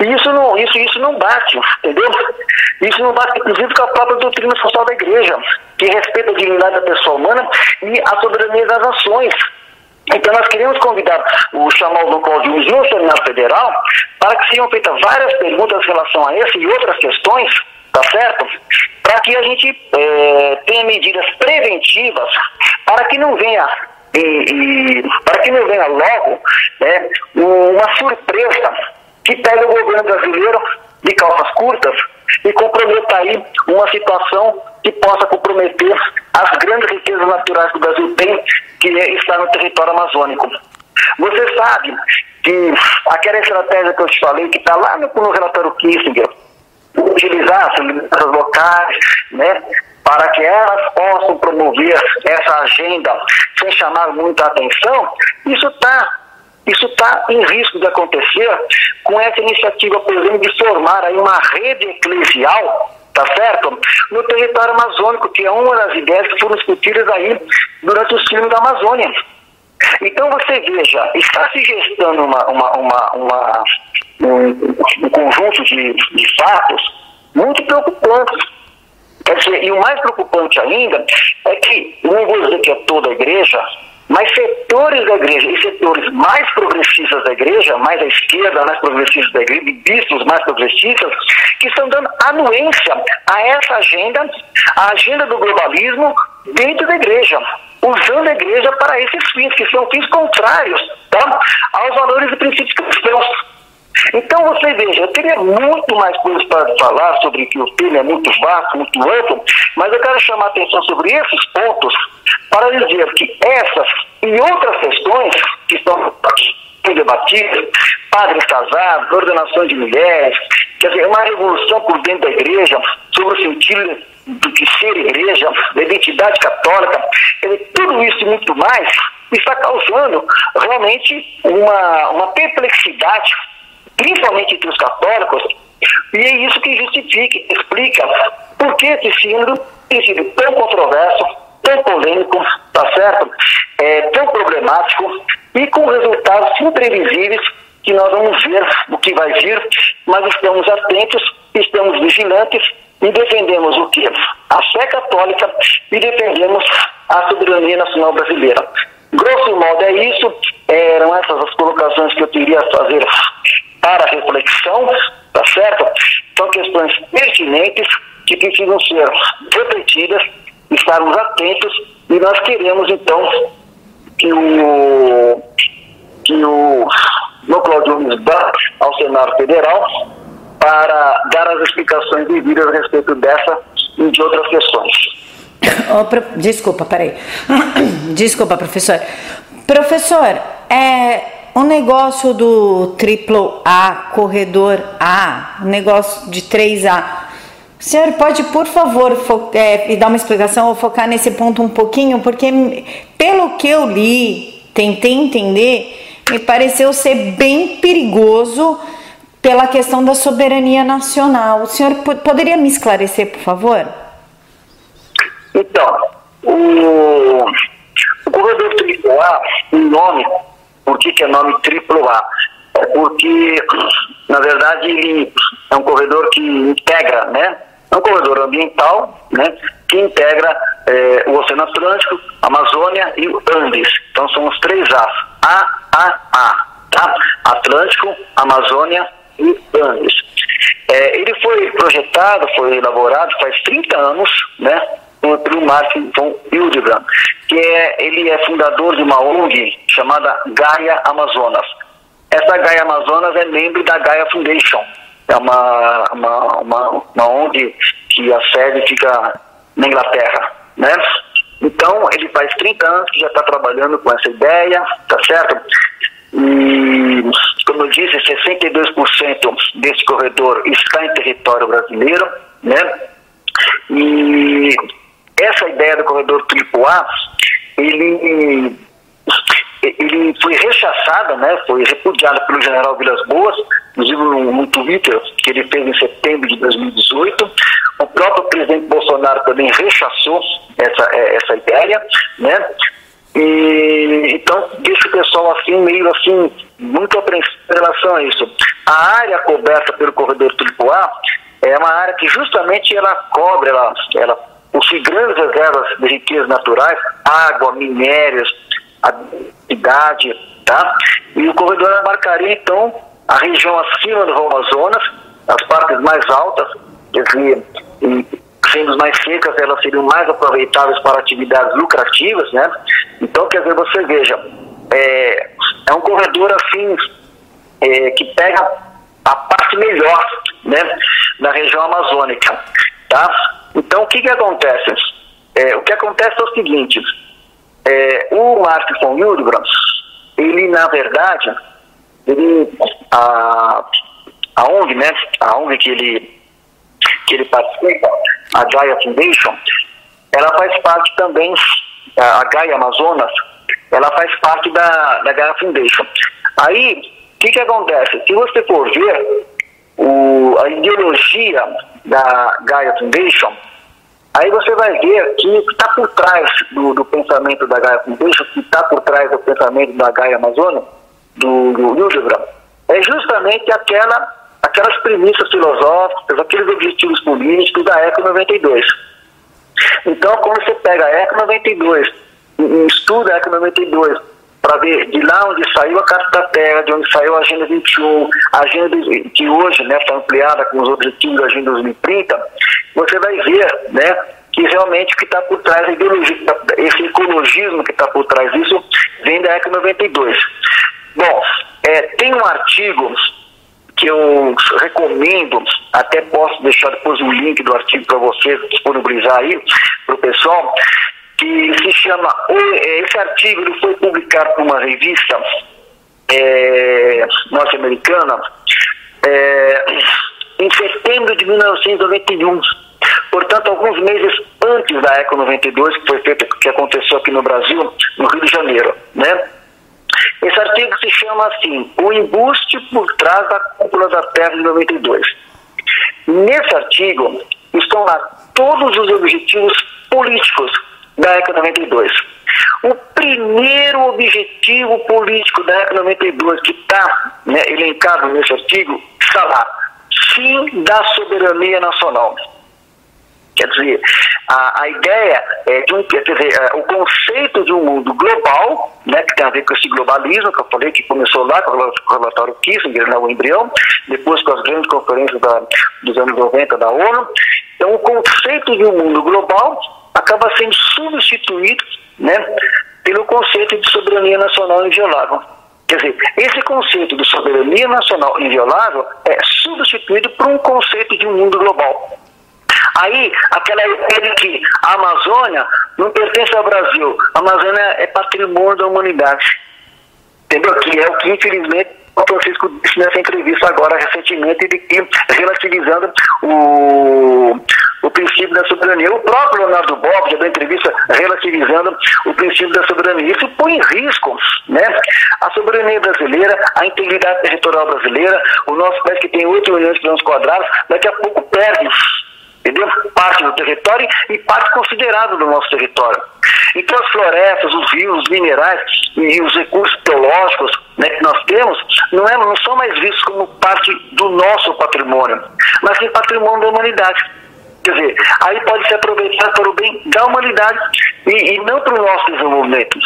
S2: E isso não, isso, isso não bate, entendeu? Isso não bate, inclusive, com a própria doutrina social da igreja, que respeita a dignidade da pessoa humana e a soberania das nações. Então nós queremos convidar o chamado do Código no Senado Federal para que sejam feitas várias perguntas em relação a esse e outras questões tá certo? Para que a gente é, tenha medidas preventivas para que não venha e, e, para que não venha logo né, uma surpresa que pegue o governo brasileiro de calças curtas e comprometa aí uma situação que possa comprometer as grandes riquezas naturais que o Brasil tem, que é estar no território amazônico. Você sabe que aquela estratégia que eu te falei, que está lá no, no relatório Kissinger, utilizar as lideranças locais, né, para que elas possam promover essa agenda sem chamar muita atenção, isso está isso está em risco de acontecer com essa iniciativa, por exemplo, de formar aí uma rede eclesial, tá certo? No território amazônico, que é uma das ideias que foram discutidas aí durante o filme da Amazônia. Então você veja, está se gestando uma, uma, uma, uma um, um, conjunto de, de fatos muito preocupantes. Quer dizer, e o mais preocupante ainda é que, não vou dizer que é toda a igreja, mas setores da igreja e setores mais progressistas da igreja, mais à esquerda, mais progressistas da igreja, e bispos mais progressistas, que estão dando anuência a essa agenda, a agenda do globalismo dentro da igreja usando a igreja para esses fins, que são fins contrários tá? aos valores e princípios cristãos. Então você veja, eu teria muito mais coisas para falar sobre que o tema é muito vasto, muito amplo, mas eu quero chamar a atenção sobre esses pontos para dizer que essas e outras questões que estão debatidas, padres casados, ordenações de mulheres, quer dizer, uma revolução por dentro da igreja sobre o sentido do que ser igreja, da identidade católica, tudo isso e muito mais está causando realmente uma, uma perplexidade, principalmente entre os católicos, e é isso que justifica, explica por que esse símbolo tem sido tão controverso, tão polêmico, tá certo? É, tão problemático e com resultados imprevisíveis que nós vamos ver o que vai vir, mas estamos atentos, estamos vigilantes e defendemos o que? A fé católica e defendemos a soberania nacional brasileira. Grosso modo é isso, eram essas as colocações que eu queria fazer para reflexão, tá certo? São questões pertinentes que precisam ser refletidas, estarmos atentos e nós queremos então que o que o no Cláudio vá ao Senado Federal para dar as explicações devidas a respeito dessa e de outras questões.
S1: Oh, pro... Desculpa, peraí. Desculpa, professor. Professor, é um negócio do triplo A, corredor A, negócio de 3A. O senhor pode, por favor, é, dar uma explicação ou focar nesse ponto um pouquinho, porque pelo que eu li, tentei entender, me pareceu ser bem perigoso pela questão da soberania nacional. O senhor poderia me esclarecer, por favor?
S2: Então, o, o corredor triplo A, o nome, por que, que é nome triplo A? É porque na verdade, ele é um corredor que integra, né? É um corredor ambiental, né? Que integra é, o Oceano Atlântico, Amazônia e Andes. Então são os três As. A, A, A. Tá? Atlântico, Amazônia e Andes. É, ele foi projetado, foi elaborado faz 30 anos, né? Pelo Martin von Hildebrand, que é, ele é fundador de uma ONG chamada Gaia Amazonas. Essa Gaia Amazonas é membro da Gaia Foundation, é uma, uma, uma, uma ONG que a sede fica na Inglaterra, né? Então, ele faz 30 anos que já está trabalhando com essa ideia, tá certo? E, como eu disse, 62% desse corredor está em território brasileiro, né? E essa ideia do corredor AAA, ele ele foi rechaçada, né, foi repudiada pelo general Vilas Boas, inclusive no, Twitter que ele fez em setembro de 2018. O próprio presidente Bolsonaro também rechaçou essa, essa ideia, né? E, então deixa o pessoal assim, meio assim, muito apreensivo em relação a isso. A área coberta pelo corredor AAA é uma área que justamente ela cobre, ela, ela possui grandes reservas de riquezas naturais, água, minérios, a idade, tá? E o corredor abarcaria, então, a região acima do Amazonas, as partes mais altas, dizer, e sendo mais secas, elas seriam mais aproveitáveis para atividades lucrativas, né? Então, quer dizer, você veja, é, é um corredor, assim, é, que pega a parte melhor, né, da região amazônica, tá? Então, o que que acontece? É, o que acontece é o seguinte, é, o Mark von ele na verdade, ele, a, a ONG, né, a ONG que ele, que ele participa, a Gaia Foundation, ela faz parte também, a Gaia Amazonas, ela faz parte da, da Gaia Foundation. Aí, o que, que acontece? Se você for ver o, a ideologia da Gaia Foundation, Aí você vai ver que o que está por trás do, do, pensamento da Gaia Foundation, que está por trás do pensamento da Gaia Amazônia, do, do Hildebrand, é justamente aquela, aquelas premissas filosóficas, aqueles objetivos políticos da ECO 92. Então, quando você pega a ECO 92, estuda a ECO 92, para ver de lá onde saiu a Carta da Terra, de onde saiu a Agenda 21, a Agenda que hoje está né, tá ampliada com os objetivos da Agenda 2030, você vai ver né, que realmente o que está por trás, esse ecologismo que está por trás disso, vem da ECA 92. Bom, é, tem um artigo que eu recomendo, até posso deixar depois o link do artigo para você disponibilizar aí para o pessoal, que se chama, é, esse artigo ele foi publicado por uma revista é, norte-americana é, em setembro de 1991. Portanto, alguns meses antes da Eco 92, que foi feita, que aconteceu aqui no Brasil, no Rio de Janeiro, né? Esse artigo se chama assim, o embuste por trás da cúpula da Terra de 92. Nesse artigo estão lá todos os objetivos políticos da ECA 92. O primeiro objetivo político da ECA 92 que está né, elencado nesse artigo está lá, fim da soberania nacional. Quer dizer, a, a ideia é de um, quer dizer, é, o conceito de um mundo global, né, que tem a ver com esse globalismo que eu falei, que começou lá com o relatório Kissinger, né, o embrião, depois com as grandes conferências da, dos anos 90 da ONU. Então, o conceito de um mundo global acaba sendo substituído né, pelo conceito de soberania nacional inviolável. Quer dizer, esse conceito de soberania nacional inviolável é substituído por um conceito de um mundo global. Aí, aquela ideia de que a Amazônia não pertence ao Brasil, a Amazônia é patrimônio da humanidade. Entendeu? Que é o que, infelizmente, o Francisco disse nessa entrevista agora, recentemente, de que, relativizando o, o princípio da soberania. O próprio Leonardo Bob já deu entrevista relativizando o princípio da soberania. Isso põe em risco né, a soberania brasileira, a integridade territorial brasileira. O nosso país, que tem 8 milhões de quilômetros quadrados, daqui a pouco perde entendeu? Parte do território e parte considerável do nosso território. Então as florestas, os rios, os minerais e os recursos biológicos, né, que nós temos não, é, não são mais vistos como parte do nosso patrimônio, mas sim patrimônio da humanidade. Quer dizer, aí pode ser aproveitado para o bem da humanidade e, e não para o nosso desenvolvimento.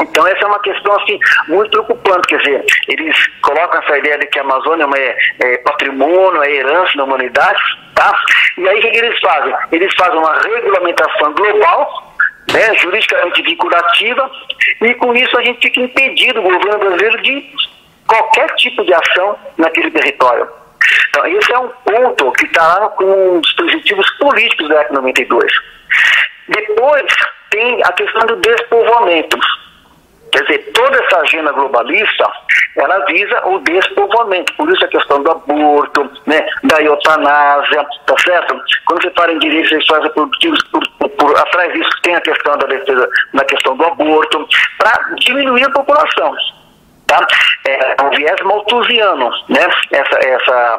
S2: Então essa é uma questão assim muito preocupante, quer dizer, eles colocam essa ideia de que a Amazônia é, é patrimônio, é herança da humanidade, tá? E aí o que eles fazem? Eles fazem uma regulamentação global, né, juridicamente vinculativa, e com isso a gente fica impedido, o governo brasileiro, de qualquer tipo de ação naquele território. Então, esse é um ponto que está lá com os dispositivos políticos da EC 92. Depois tem a questão do despovoamento. Quer dizer, toda essa agenda globalista, ela visa o despovoamento. Por isso a questão do aborto, né, da eutanásia, tá certo? Quando você fala em direitos sexuais reprodutivos, por, por, atrás disso tem a questão da defesa, na questão do aborto, para diminuir a população. Tá? É um viés malthusiano, né? essa, essa,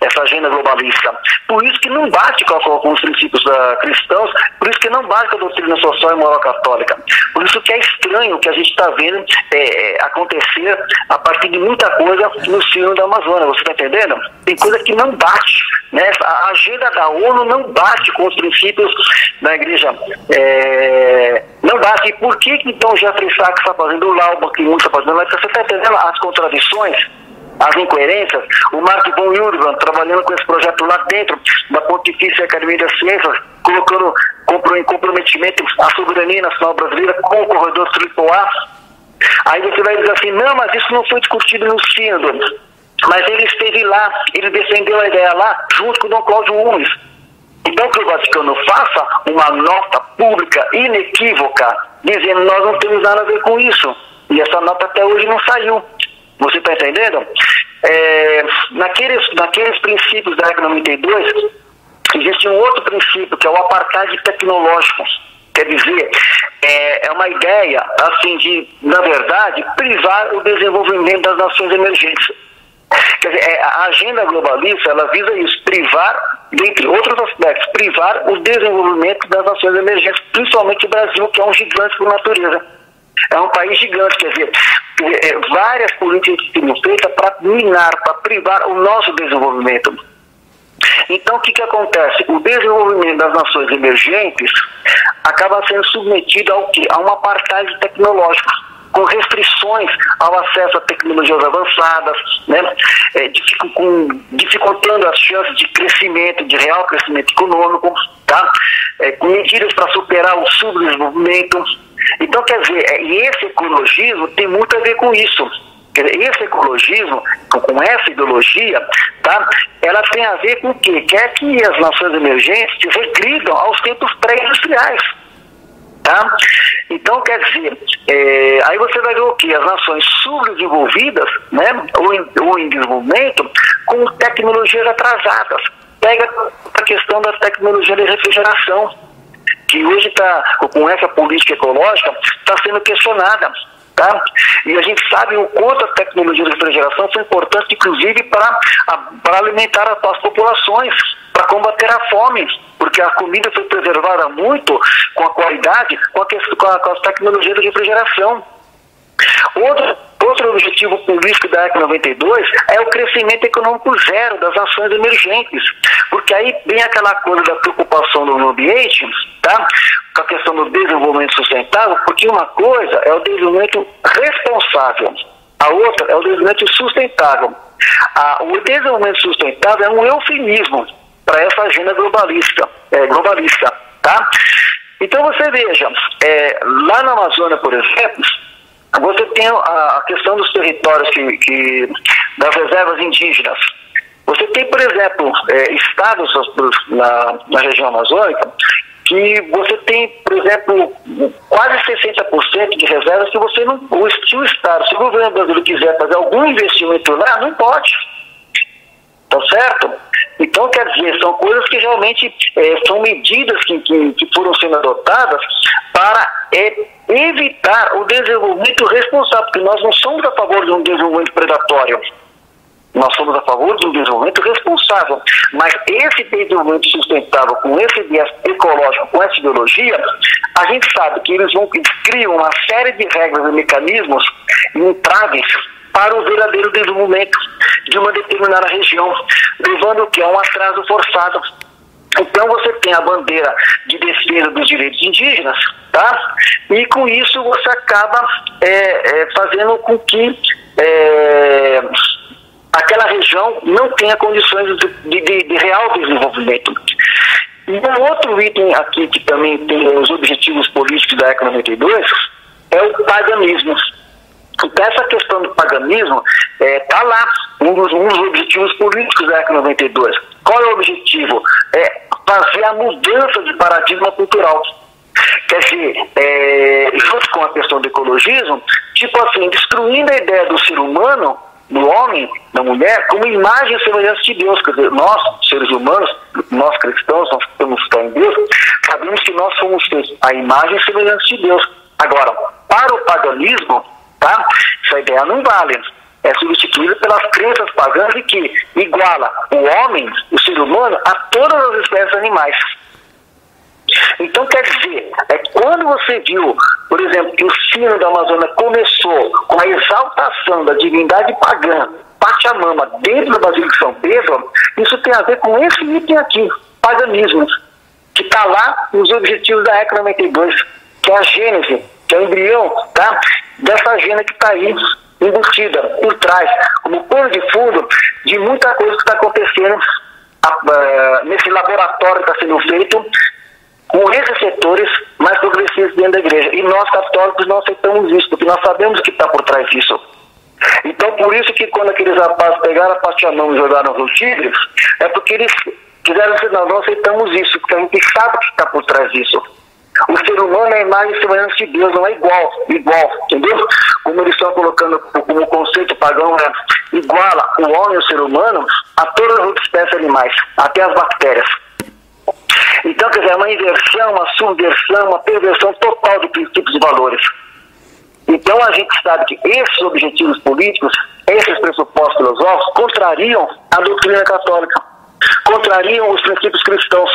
S2: essa agenda globalista. Por isso que não bate com, com os princípios da, cristãos, por isso que não bate com a doutrina social e moral católica. Por isso que é estranho o que a gente está vendo é, é, acontecer a partir de muita coisa no sino da Amazônia, você está entendendo? Tem coisa que não bate. Né? A agenda da ONU não bate com os princípios da igreja. É, não bate. E por que, então Jeffrey Sachs está fazendo o Lauba, que muitos está fazendo? Você está entendendo as contradições? as incoerências, o Mark von Urban trabalhando com esse projeto lá dentro da Pontifícia Academia das Ciências, colocando em comprometimento a soberania nacional brasileira com o corredor AAA. Aí você vai dizer assim, não, mas isso não foi discutido no sínodo. Mas ele esteve lá, ele defendeu a ideia lá, junto com o Dom Cláudio Unes. Então que o Vaticano faça uma nota pública inequívoca, dizendo nós não temos nada a ver com isso. E essa nota até hoje não saiu. Você está entendendo? É, naqueles, naqueles princípios da regra 92, existe um outro princípio, que é o apartheid tecnológico. Quer dizer, é, é uma ideia, assim, de, na verdade, privar o desenvolvimento das nações emergentes. Quer dizer, é, a agenda globalista, ela visa isso, privar, dentre outros aspectos, privar o desenvolvimento das nações emergentes, principalmente o Brasil, que é um gigante por natureza. É um país gigante, quer dizer, é, várias políticas que são feitas para minar, para privar o nosso desenvolvimento. Então, o que, que acontece? O desenvolvimento das nações emergentes acaba sendo submetido ao quê? A um apartheid tecnológico, com restrições ao acesso a tecnologias avançadas, né? É, dificultando as chances de crescimento, de real crescimento econômico, tá? É, com medidas para superar o subdesenvolvimento, então, quer dizer, é, e esse ecologismo tem muito a ver com isso. Esse ecologismo, com essa ideologia, tá, ela tem a ver com o quê? Quer que as nações emergentes regridam aos tempos pré-industriais. Tá? Então, quer dizer, é, aí você vai ver o que? As nações subdesenvolvidas, né, ou em, ou em desenvolvimento, com tecnologias atrasadas. Pega a questão da tecnologia de refrigeração que hoje está, com essa política ecológica, está sendo questionada. Tá? E a gente sabe o quanto a tecnologia de refrigeração foi importante, inclusive, para, alimentar as nossas populações, para combater a fome, porque a comida foi preservada muito com a qualidade, com a, com a, com a tecnologia de refrigeração. Outro, outro objetivo político da ECA 92 é o crescimento econômico zero das nações emergentes, porque aí vem aquela coisa da preocupação do ambiente, tá? com a questão do desenvolvimento sustentável, porque uma coisa é o desenvolvimento responsável, a outra é o desenvolvimento sustentável. Ah, o desenvolvimento sustentável é um eufemismo para essa agenda globalista, é, globalista, tá? Então você veja, é, lá na Amazônia, por exemplo, você tem a, questão dos territórios que, que das reservas indígenas. Você tem, por exemplo, é, estados na, na região amazônica que você tem, por exemplo, quase 60% de reservas que você não. Se o Estado, se o governo brasileiro quiser fazer algum investimento lá, não pode. Tá certo? Então, quer dizer, são coisas que realmente é, são medidas que, que, que, foram sendo adotadas para é, evitar o desenvolvimento responsável, porque nós não somos a favor de um desenvolvimento predatório. Nós somos a favor de um desenvolvimento responsável. Mas esse desenvolvimento sustentável, com esse viés ecológico, com essa ideologia, a gente sabe que eles vão criam uma série de regras e mecanismos entraves para o verdadeiro desenvolvimento de uma determinada região, levando o que é um atraso forçado. Então você tem a bandeira de defesa dos direitos indígenas, tá? E com isso você acaba é, é, fazendo com que é, aquela região não tenha condições de, de, de real desenvolvimento. E um outro item aqui que também tem os objetivos políticos da ECA 92 é o paganismo. Então, essa questão do paganismo está é, tá lá, um dos, um dos, objetivos políticos da ECA 92. Qual é o objetivo? É fazer a mudança de paradigma cultural. Quer dizer, é, junto com a questão do ecologismo, tipo assim, destruindo a ideia do ser humano do homem, da mulher, como imagem e semelhança de Deus. Quer dizer, nós, seres humanos, nós cristãos, nós temos fé em Deus, sabemos que nós somos a imagem e semelhança de Deus. Agora, para o paganismo, tá? essa ideia não vale. É substituída pelas crenças pagãs de que iguala o homem, o ser humano, a todas as espécies animais. Então, quer dizer, é quando você viu, por exemplo, que o sino da Amazônia começou com a exaltação da divindade pagã, Pachamama, dentro da Basílica de São Pedro, isso tem a ver com esse item aqui, paganismo, que está lá nos objetivos da ECA 92, que é a gênese, que é o embrião tá? dessa agenda que está aí embutida por trás, como pano de fundo de muita coisa que está acontecendo uh, nesse laboratório que está sendo feito esses setores mais progressistas dentro da igreja. E nós, católicos, não aceitamos isso, porque nós sabemos o que está por trás disso. Então, por isso que quando aqueles rapazes pegaram a parte mão e jogaram no Tigre, é porque eles quiseram dizer, não, não aceitamos isso, porque a gente sabe o que está por trás disso. O ser humano é a imagem e semelhança de Deus, não é igual, igual, entendeu? Como eles estão colocando como conceito pagão, né? iguala o homem, o ser humano, a todas as outras espécies animais, até as bactérias. Então, quer dizer, é uma inversão, uma subversão, uma perversão total de princípios e valores. Então, a gente sabe que esses objetivos políticos, esses pressupostos filosóficos, contrariam a doutrina católica, contrariam os princípios cristãos.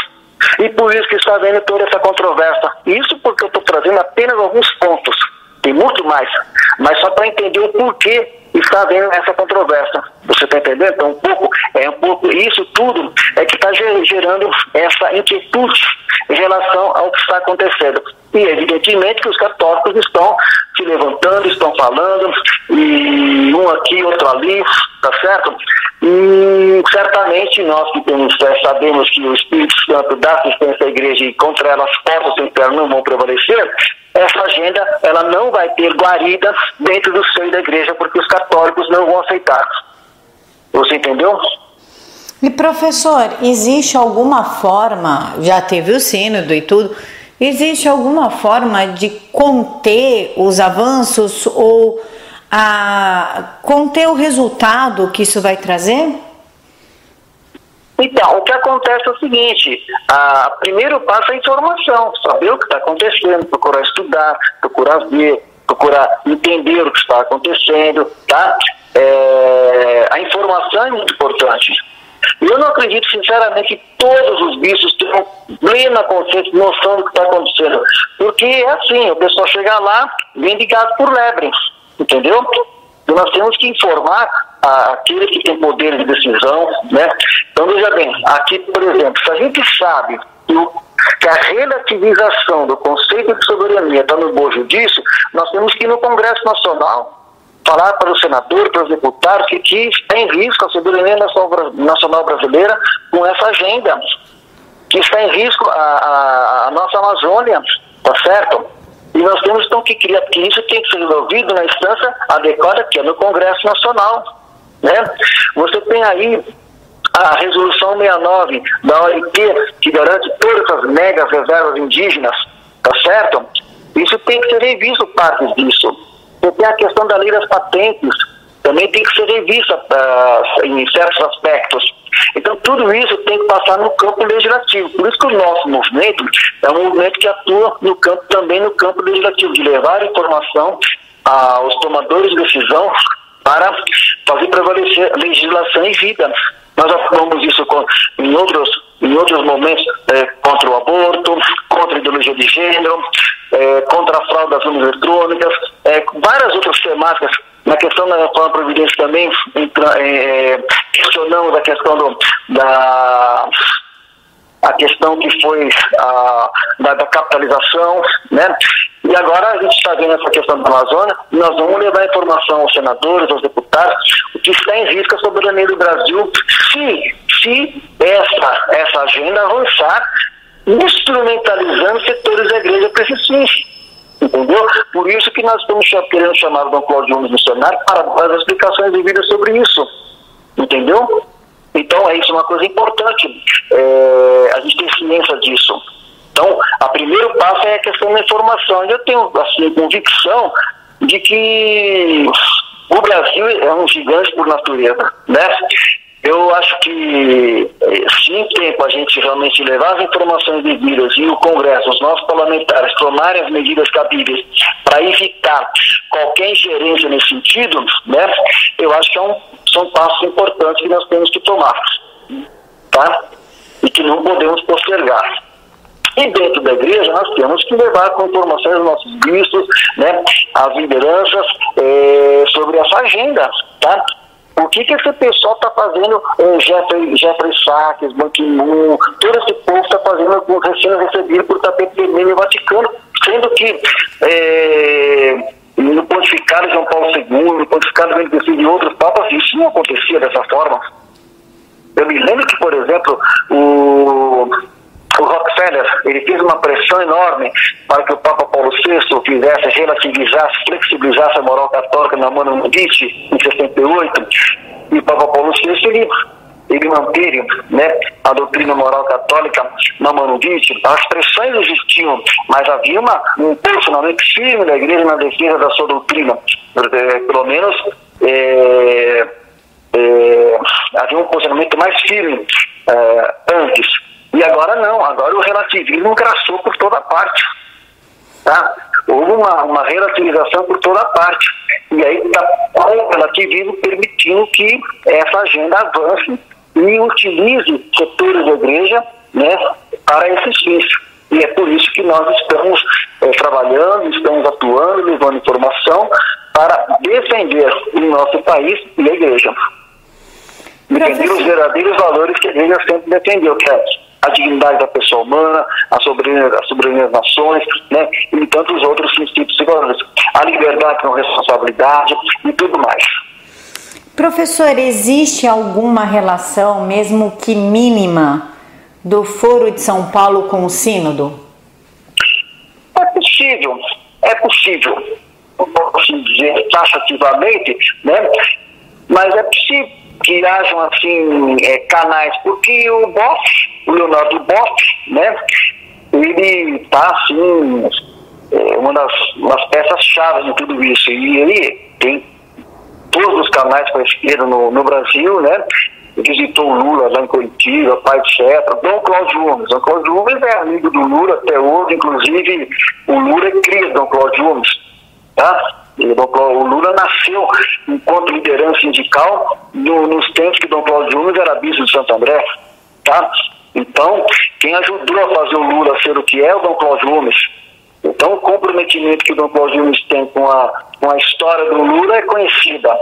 S2: E por isso que está havendo toda essa controvérsia. Isso porque eu estou trazendo apenas alguns pontos, tem muito mais, mas só para entender o porquê está havendo essa controvérsia. Você está entendendo? Então, um pouco, é um pouco isso tudo é que está gerando essa inquietude em relação ao que está acontecendo. E evidentemente que os católicos estão se levantando, estão falando, e um aqui, outro ali, tá certo? E certamente nós que temos sabemos que o Espírito Santo dá assistência à igreja e contra ela as portas do inferno não vão prevalecer, essa agenda ela não vai ter guarida dentro do seio da igreja, porque os católicos não vão aceitar. Você entendeu?
S1: E professor, existe alguma forma, já teve o sínodo e tudo, existe alguma forma de conter os avanços ou a conter o resultado que isso vai trazer?
S2: Então, o que acontece é o seguinte: a, primeiro passo é a informação, saber o que está acontecendo, procurar estudar, procurar ver, procurar entender o que está acontecendo, tá? É, a informação é muito importante. Eu não acredito, sinceramente, que todos os bichos tenham plena consciência, noção do que está acontecendo. Porque é assim, o pessoal chega lá, vem ligado por lebre, entendeu? Então nós temos que informar aquele que tem poder de decisão, né? Então veja bem, aqui, por exemplo, se a gente sabe que, o, que a relativização do conceito de soberania está no bojo disso, nós temos que ir no Congresso Nacional falar para o senador, para os deputados, que, que está em risco a soberania nacional brasileira com essa agenda, que está em risco a, a, a nossa Amazônia, tá certo? E nós temos então que criar, porque isso tem que ser resolvido na instância adequada, que é no Congresso Nacional. Né? Você tem aí a resolução 69 da OIT, que garante todas as megas reservas indígenas, tá certo? Isso tem que ser revisto parte disso. Você tem a questão da lei das patentes, também tem que ser revista uh, em certos aspectos. Então, tudo isso tem que passar no campo legislativo. Por isso que o nosso movimento é um movimento que atua no campo, também no campo legislativo, de levar informação aos tomadores de decisão para fazer prevalecer a legislação em vida. Nós atuamos isso com, em, outros, em outros momentos é, contra o aborto, contra a ideologia de gênero, é, contra a fraude das urnas eletrônicas, é, várias outras temáticas Na questão da reforma Previdência também, entra, é, questionamos a questão do, da a questão que foi a, da, da, capitalização, né? E agora a gente está vendo essa questão da Amazônia, nós vamos levar informação aos senadores, aos deputados, o que está em risco a soberania do Brasil, se, se essa, essa agenda avançar, instrumentalizando setores da igreja para esses fins. Entendeu? Por isso que nós estamos querendo chamar o Dom Cláudio Nunes missionário para as explicações devidas sobre isso. Entendeu? Então, é isso uma coisa importante. É, a gente tem ciência disso. Então, o primeiro passo é a questão da informação. Eu tenho, assim, convicção de que o Brasil é um gigante por natureza, né? Eu acho que se em tempo a gente realmente levar as informações devidas e o Congresso, os nossos parlamentares tomarem as medidas cabíveis para evitar qualquer ingerência nesse sentido, né, eu acho que é um, são passos importantes que nós temos que tomar, tá? E que não podemos postergar. E dentro da igreja nós temos que levar com informações aos nossos bispos, né, as lideranças é, sobre essa agenda, tá? O que, que esse pessoal está fazendo, é, Jeffrey, Jeffrey Sachs, Ban todo esse povo está fazendo com recém-recebido por tapete vermelho no Vaticano, sendo que é, no pontificado João Paulo II, no pontificado Bento XVI e outros papas, isso não acontecia dessa forma. Eu me lembro que, por exemplo, o o Rockefeller ele fez uma pressão enorme para que o Papa Paulo VI fizesse, relativizasse, flexibilizasse a moral católica na Mano Mudici, em 68, e o Papa Paulo VI ele, ele manteve né, a doutrina moral católica na Manudite, as pressões existiam, mas havia uma, um posicionamento firme da igreja na defesa da sua doutrina, é, pelo menos é, é, havia um posicionamento mais firme é, antes. E agora não, agora o relativismo graçou por toda parte. Tá? Houve uma, uma relativização por toda parte. E aí está o relativismo permitindo que essa agenda avance e utilize setores da igreja né, para esses fins. E é por isso que nós estamos é, trabalhando, estamos atuando, levando informação para defender o nosso país e a igreja. Defender os verdadeiros valores que a igreja sempre defendeu, é a dignidade da pessoa humana, a soberania, a soberania das nações, né, e tantos outros princípios de. A liberdade com responsabilidade e tudo mais.
S1: Professor, existe alguma relação, mesmo que mínima, do Foro de São Paulo com o Sínodo?
S2: É possível, é possível. Não posso dizer taxativamente, né? mas é possível que hajam assim é, canais, porque o Boff, o Leonardo Boff, né, ele está assim, é, uma das peças-chave de tudo isso. E ele tem todos os canais para a esquerda no, no Brasil, né? Visitou Lula lá em Curitiba, pai etc. Dom Cláudio Gomes. Dom Cláudio Gomes é amigo do Lula até hoje, inclusive o Lula é cria Dom Cláudio Gomes. Tá? O Lula nasceu enquanto liderança sindical no, nos tempos que Dom Cláudio Júnior era bispo de Santo André. Tá? Então, quem ajudou a fazer o Lula ser o que é o Dom Cláudio Gomes. Então, o comprometimento que o Dom Cláudio Gomes tem com a, com a história do Lula é conhecida.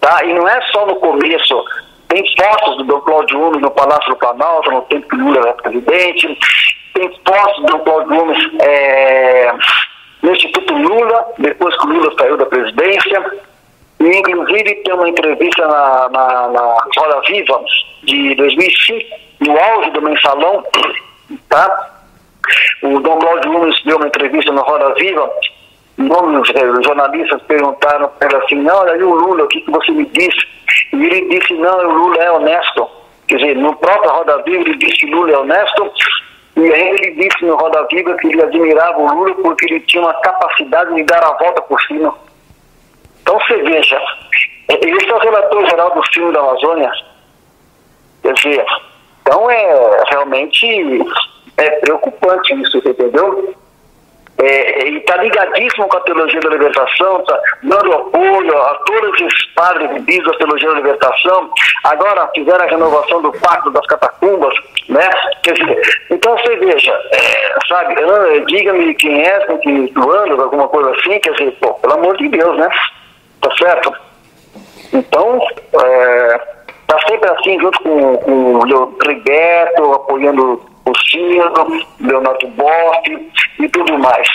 S2: Tá? E não é só no começo. Tem fotos do Dom Cláudio Gomes no Palácio do Planalto, no tempo que Lula era presidente. Tem fotos do Dom Cláudio Gomes é, no Instituto Lula, depois que o Lula saiu da presidência. E, inclusive, tem uma entrevista na, na, na Roda Viva de 2005, no auge do mensalão, tá? O Dom Cláudio Nunes deu uma entrevista na Roda Viva, os jornalistas perguntaram para ele assim, olha aí o Lula, o que, que você me disse? E ele disse, não, o Lula é honesto. Quer dizer, no próprio Roda Viva ele disse que Lula é honesto, e aí ele disse no Roda Viva que ele admirava o Lula porque ele tinha uma capacidade de dar a volta por cima. Então você veja, esse é o relator geral do filme da Amazônia. Quer dizer, então é realmente é preocupante isso, entendeu? é, está ligadíssimo com a teologia da libertação, está dando apoio a todos os padres e bispos da teologia da libertação. Agora fizeram a renovação do pacto das catacumbas, né? Quer dizer, então você veja, é, sabe, diga-me quem é, com que doando, alguma coisa assim, quer dizer, pô, pelo amor de Deus, né? Tá certo? Então, é, tá sempre assim, junto com, com o Roberto, apoiando o Ciro, Leonardo Boff e tudo mais.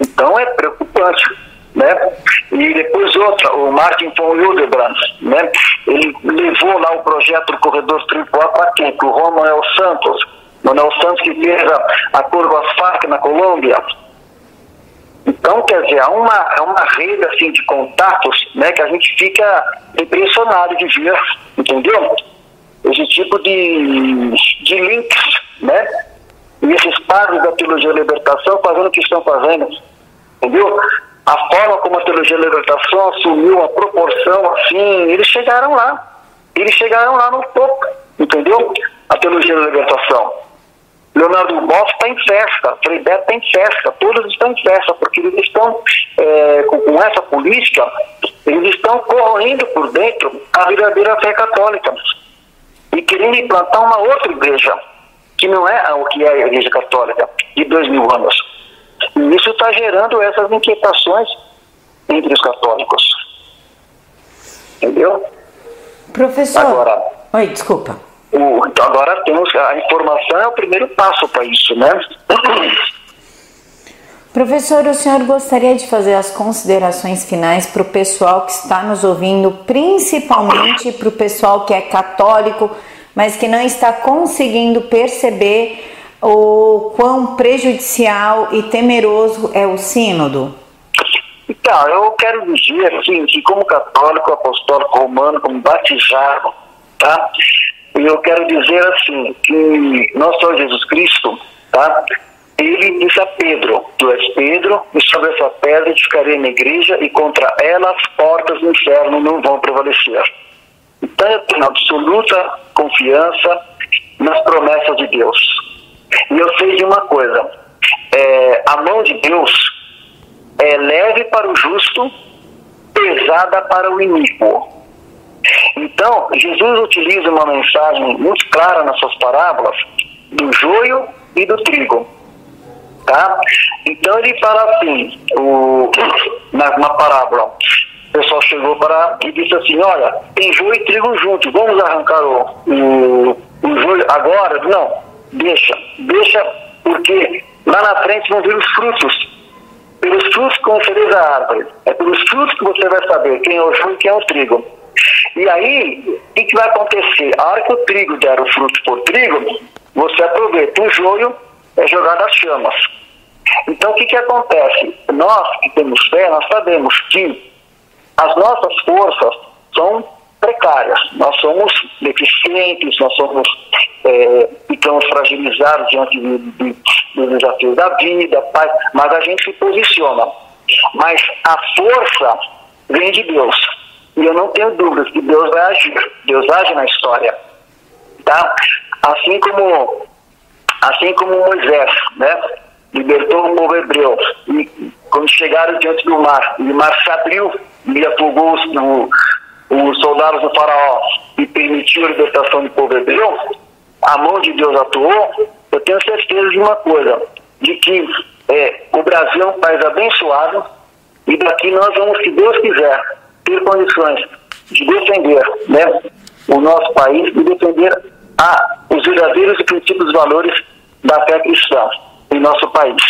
S2: Então é preocupante. Né? E depois outra, o Martin von Hildebrand, né? ele levou lá o projeto do corredor triplo para quem? Para o Romanuel Santos. Manuel Santos que fez a, a curva FARC na Colômbia. Então, quer dizer, é uma, é uma rede assim, de contatos né, que a gente fica impressionado de ver, entendeu? Esse tipo de, de links, né? E esses padres da teologia da libertação fazendo o que estão fazendo, entendeu? A forma como a teologia da libertação assumiu uma proporção assim, eles chegaram lá. Eles chegaram lá no topo, entendeu? A teologia da libertação. Leonardo Boff está em festa, Frei está em festa, todos estão em festa, porque eles estão, é, com, com, essa política, eles estão corroendo por dentro a verdadeira fé católica e querendo implantar uma outra igreja, que não é o que é a igreja católica, de dois mil anos. E isso está gerando essas inquietações entre os católicos. Entendeu?
S1: Professor. Agora, Oi, desculpa.
S2: O, agora temos a informação é o primeiro passo para isso, né?
S1: Professor, o senhor gostaria de fazer as considerações finais para o pessoal que está nos ouvindo, principalmente para o pessoal que é católico, mas que não está conseguindo perceber o quão prejudicial e temeroso é o sínodo?
S2: Então, eu quero dizer assim, que como católico, apostólico romano, como batizado, tá? Eu quero dizer assim, que nosso Senhor Jesus Cristo, tá? Ele disse a Pedro, tu és Pedro, e sobre essa pedra edificarei na igreja, e contra ela as portas do inferno não vão prevalecer. Então eu tenho absoluta confiança nas promessas de Deus. E eu sei de uma coisa, é, a mão de Deus é leve para o justo, pesada para o iníquo. Então, Jesus utiliza uma mensagem muito clara nas suas parábolas do joio e do trigo. Tá? Então ele fala assim, o, na, na parábola, o pessoal chegou para e disse assim, olha, tem joio e trigo juntos, vamos arrancar o, o, o joio agora? Não, deixa, deixa, porque lá na frente vão vir os frutos. Pelos frutos conhecereis a árvore. É pelos frutos que você vai saber quem é o joio e quem é o trigo. E aí, o que, que, vai acontecer? A hora que o trigo der o fruto por trigo, você aproveita. O joio é jogado às chamas. Então, o que, que acontece? Nós que temos fé, nós sabemos que as nossas forças são precárias. Nós somos deficientes, nós somos, é, ficamos fragilizados diante dos desafios da vida, mas a gente se posiciona. Mas a força vem de Deus. E eu não tenho dúvidas que Deus vai agir. Deus age na história. Tá? Assim como, assim como Moisés, né? Libertou o povo hebreu. E quando chegaram diante do mar, e o mar se abriu e afogou os, os soldados do faraó e permitiu a libertação do povo hebreu, a mão de Deus atuou, eu tenho certeza de uma coisa, de que é, o Brasil é um país abençoado e daqui nós vamos, se Deus quiser, ter condições de defender né, o nosso país e defender a, os verdadeiros e princípios valores da fé cristã em nosso país.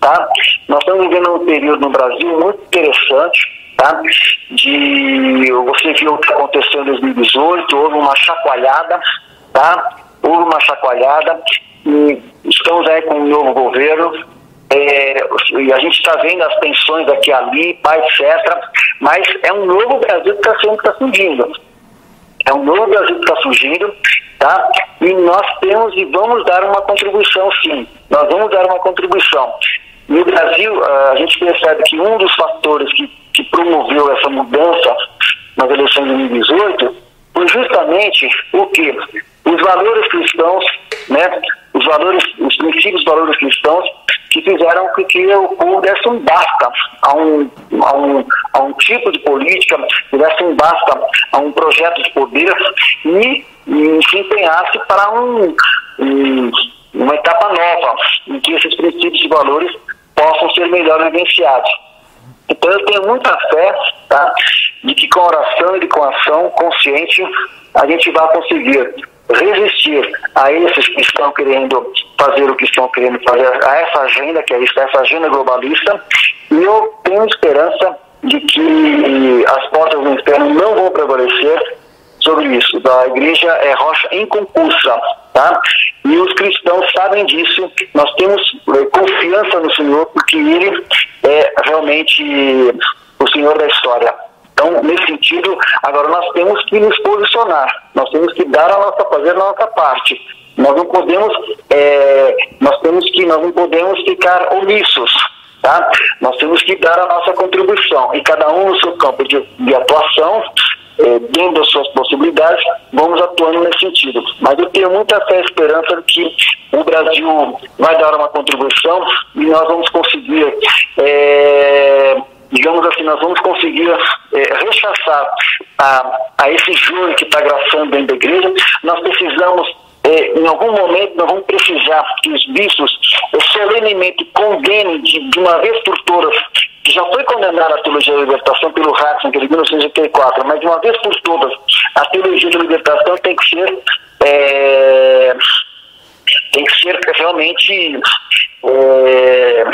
S2: Tá? Nós estamos vivendo um período no Brasil muito interessante, tá? De você viu o que aconteceu em 2018, houve uma chacoalhada, tá? Houve uma chacoalhada e estamos aí com um novo governo é, a gente está vendo as tensões aqui ali, etc. Mas é um novo Brasil que está tá surgindo. É um novo Brasil que está surgindo, tá? E nós temos e vamos dar uma contribuição, sim. Nós vamos dar uma contribuição. No Brasil, a gente percebe que um dos fatores que, que promoveu essa mudança nas eleições de 2018 foi justamente o que? Os valores cristãos, né? Os valores, os princípios valores cristãos que fizeram com que o povo desse um basta a um, a um, a um tipo de política, desse um basta a um projeto de poder e, e se empenhasse para um, um, uma etapa nova, em que esses princípios e valores possam ser melhor vivenciados. Então eu tenho muita fé tá, de que com oração e com ação consciente a gente vai conseguir resistir a esses que estão querendo fazer o que estão querendo fazer, a essa agenda que é isso, essa agenda globalista. E eu tenho esperança de que as portas do inferno não vão prevalecer sobre isso. A igreja é rocha inconcursa, tá? E os cristãos sabem disso. Nós temos é, confiança no Senhor porque Ele realmente o Senhor da história. Então, nesse sentido, agora nós temos que nos posicionar. Nós temos que dar a nossa fazer a nossa parte. Nós não podemos, é, nós temos que, nós não podemos ficar omissos. Tá? Nós temos que dar a nossa contribuição e cada um no seu campo de, de atuação é, dentro das suas possibilidades, vamos atuando nesse sentido. Mas eu tenho muita fé e esperança de que o Brasil vai dar uma contribuição e nós vamos conseguir, é, digamos assim, nós vamos conseguir é, rechaçar a, a esse jogo que está graçando dentro da igreja. Nós precisamos é, em algum momento nós vamos precisar que os bispos solenemente condenem de, de, uma vez por todas já foi condenada a teologia da libertação pelo Ratzinger em 1984, mas de uma vez por todas, a teologia da libertação tem que ser é, tem que ser realmente é,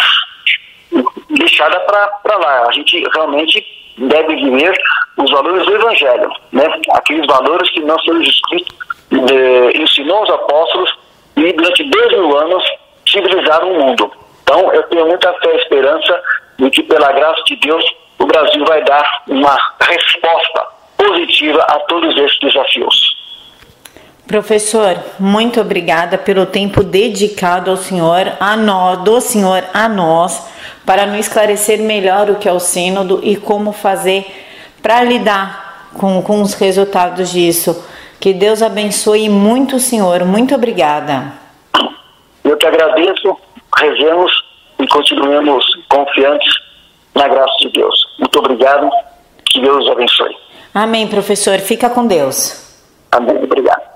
S2: deixada para lá. A gente realmente deve viver os valores do Evangelho, né? aqueles valores que não são escritos de, ensinou os apóstolos e durante dois mil anos civilizaram o mundo. Então eu tenho muita fé e esperança e que, pela graça de Deus, o Brasil vai dar uma resposta positiva a todos esses desafios.
S1: Professor, muito obrigada pelo tempo dedicado ao senhor, a nós, do senhor a nós, para nos esclarecer melhor o que é o sínodo e como fazer para lidar com, com os resultados disso. Que Deus abençoe muito o senhor. Muito obrigada.
S2: Eu que agradeço, rezemos e continuemos confiantes na graça de Deus. Muito obrigado. Que Deus abençoe.
S1: Amém, professor. Fica com Deus.
S2: Amém. Obrigado.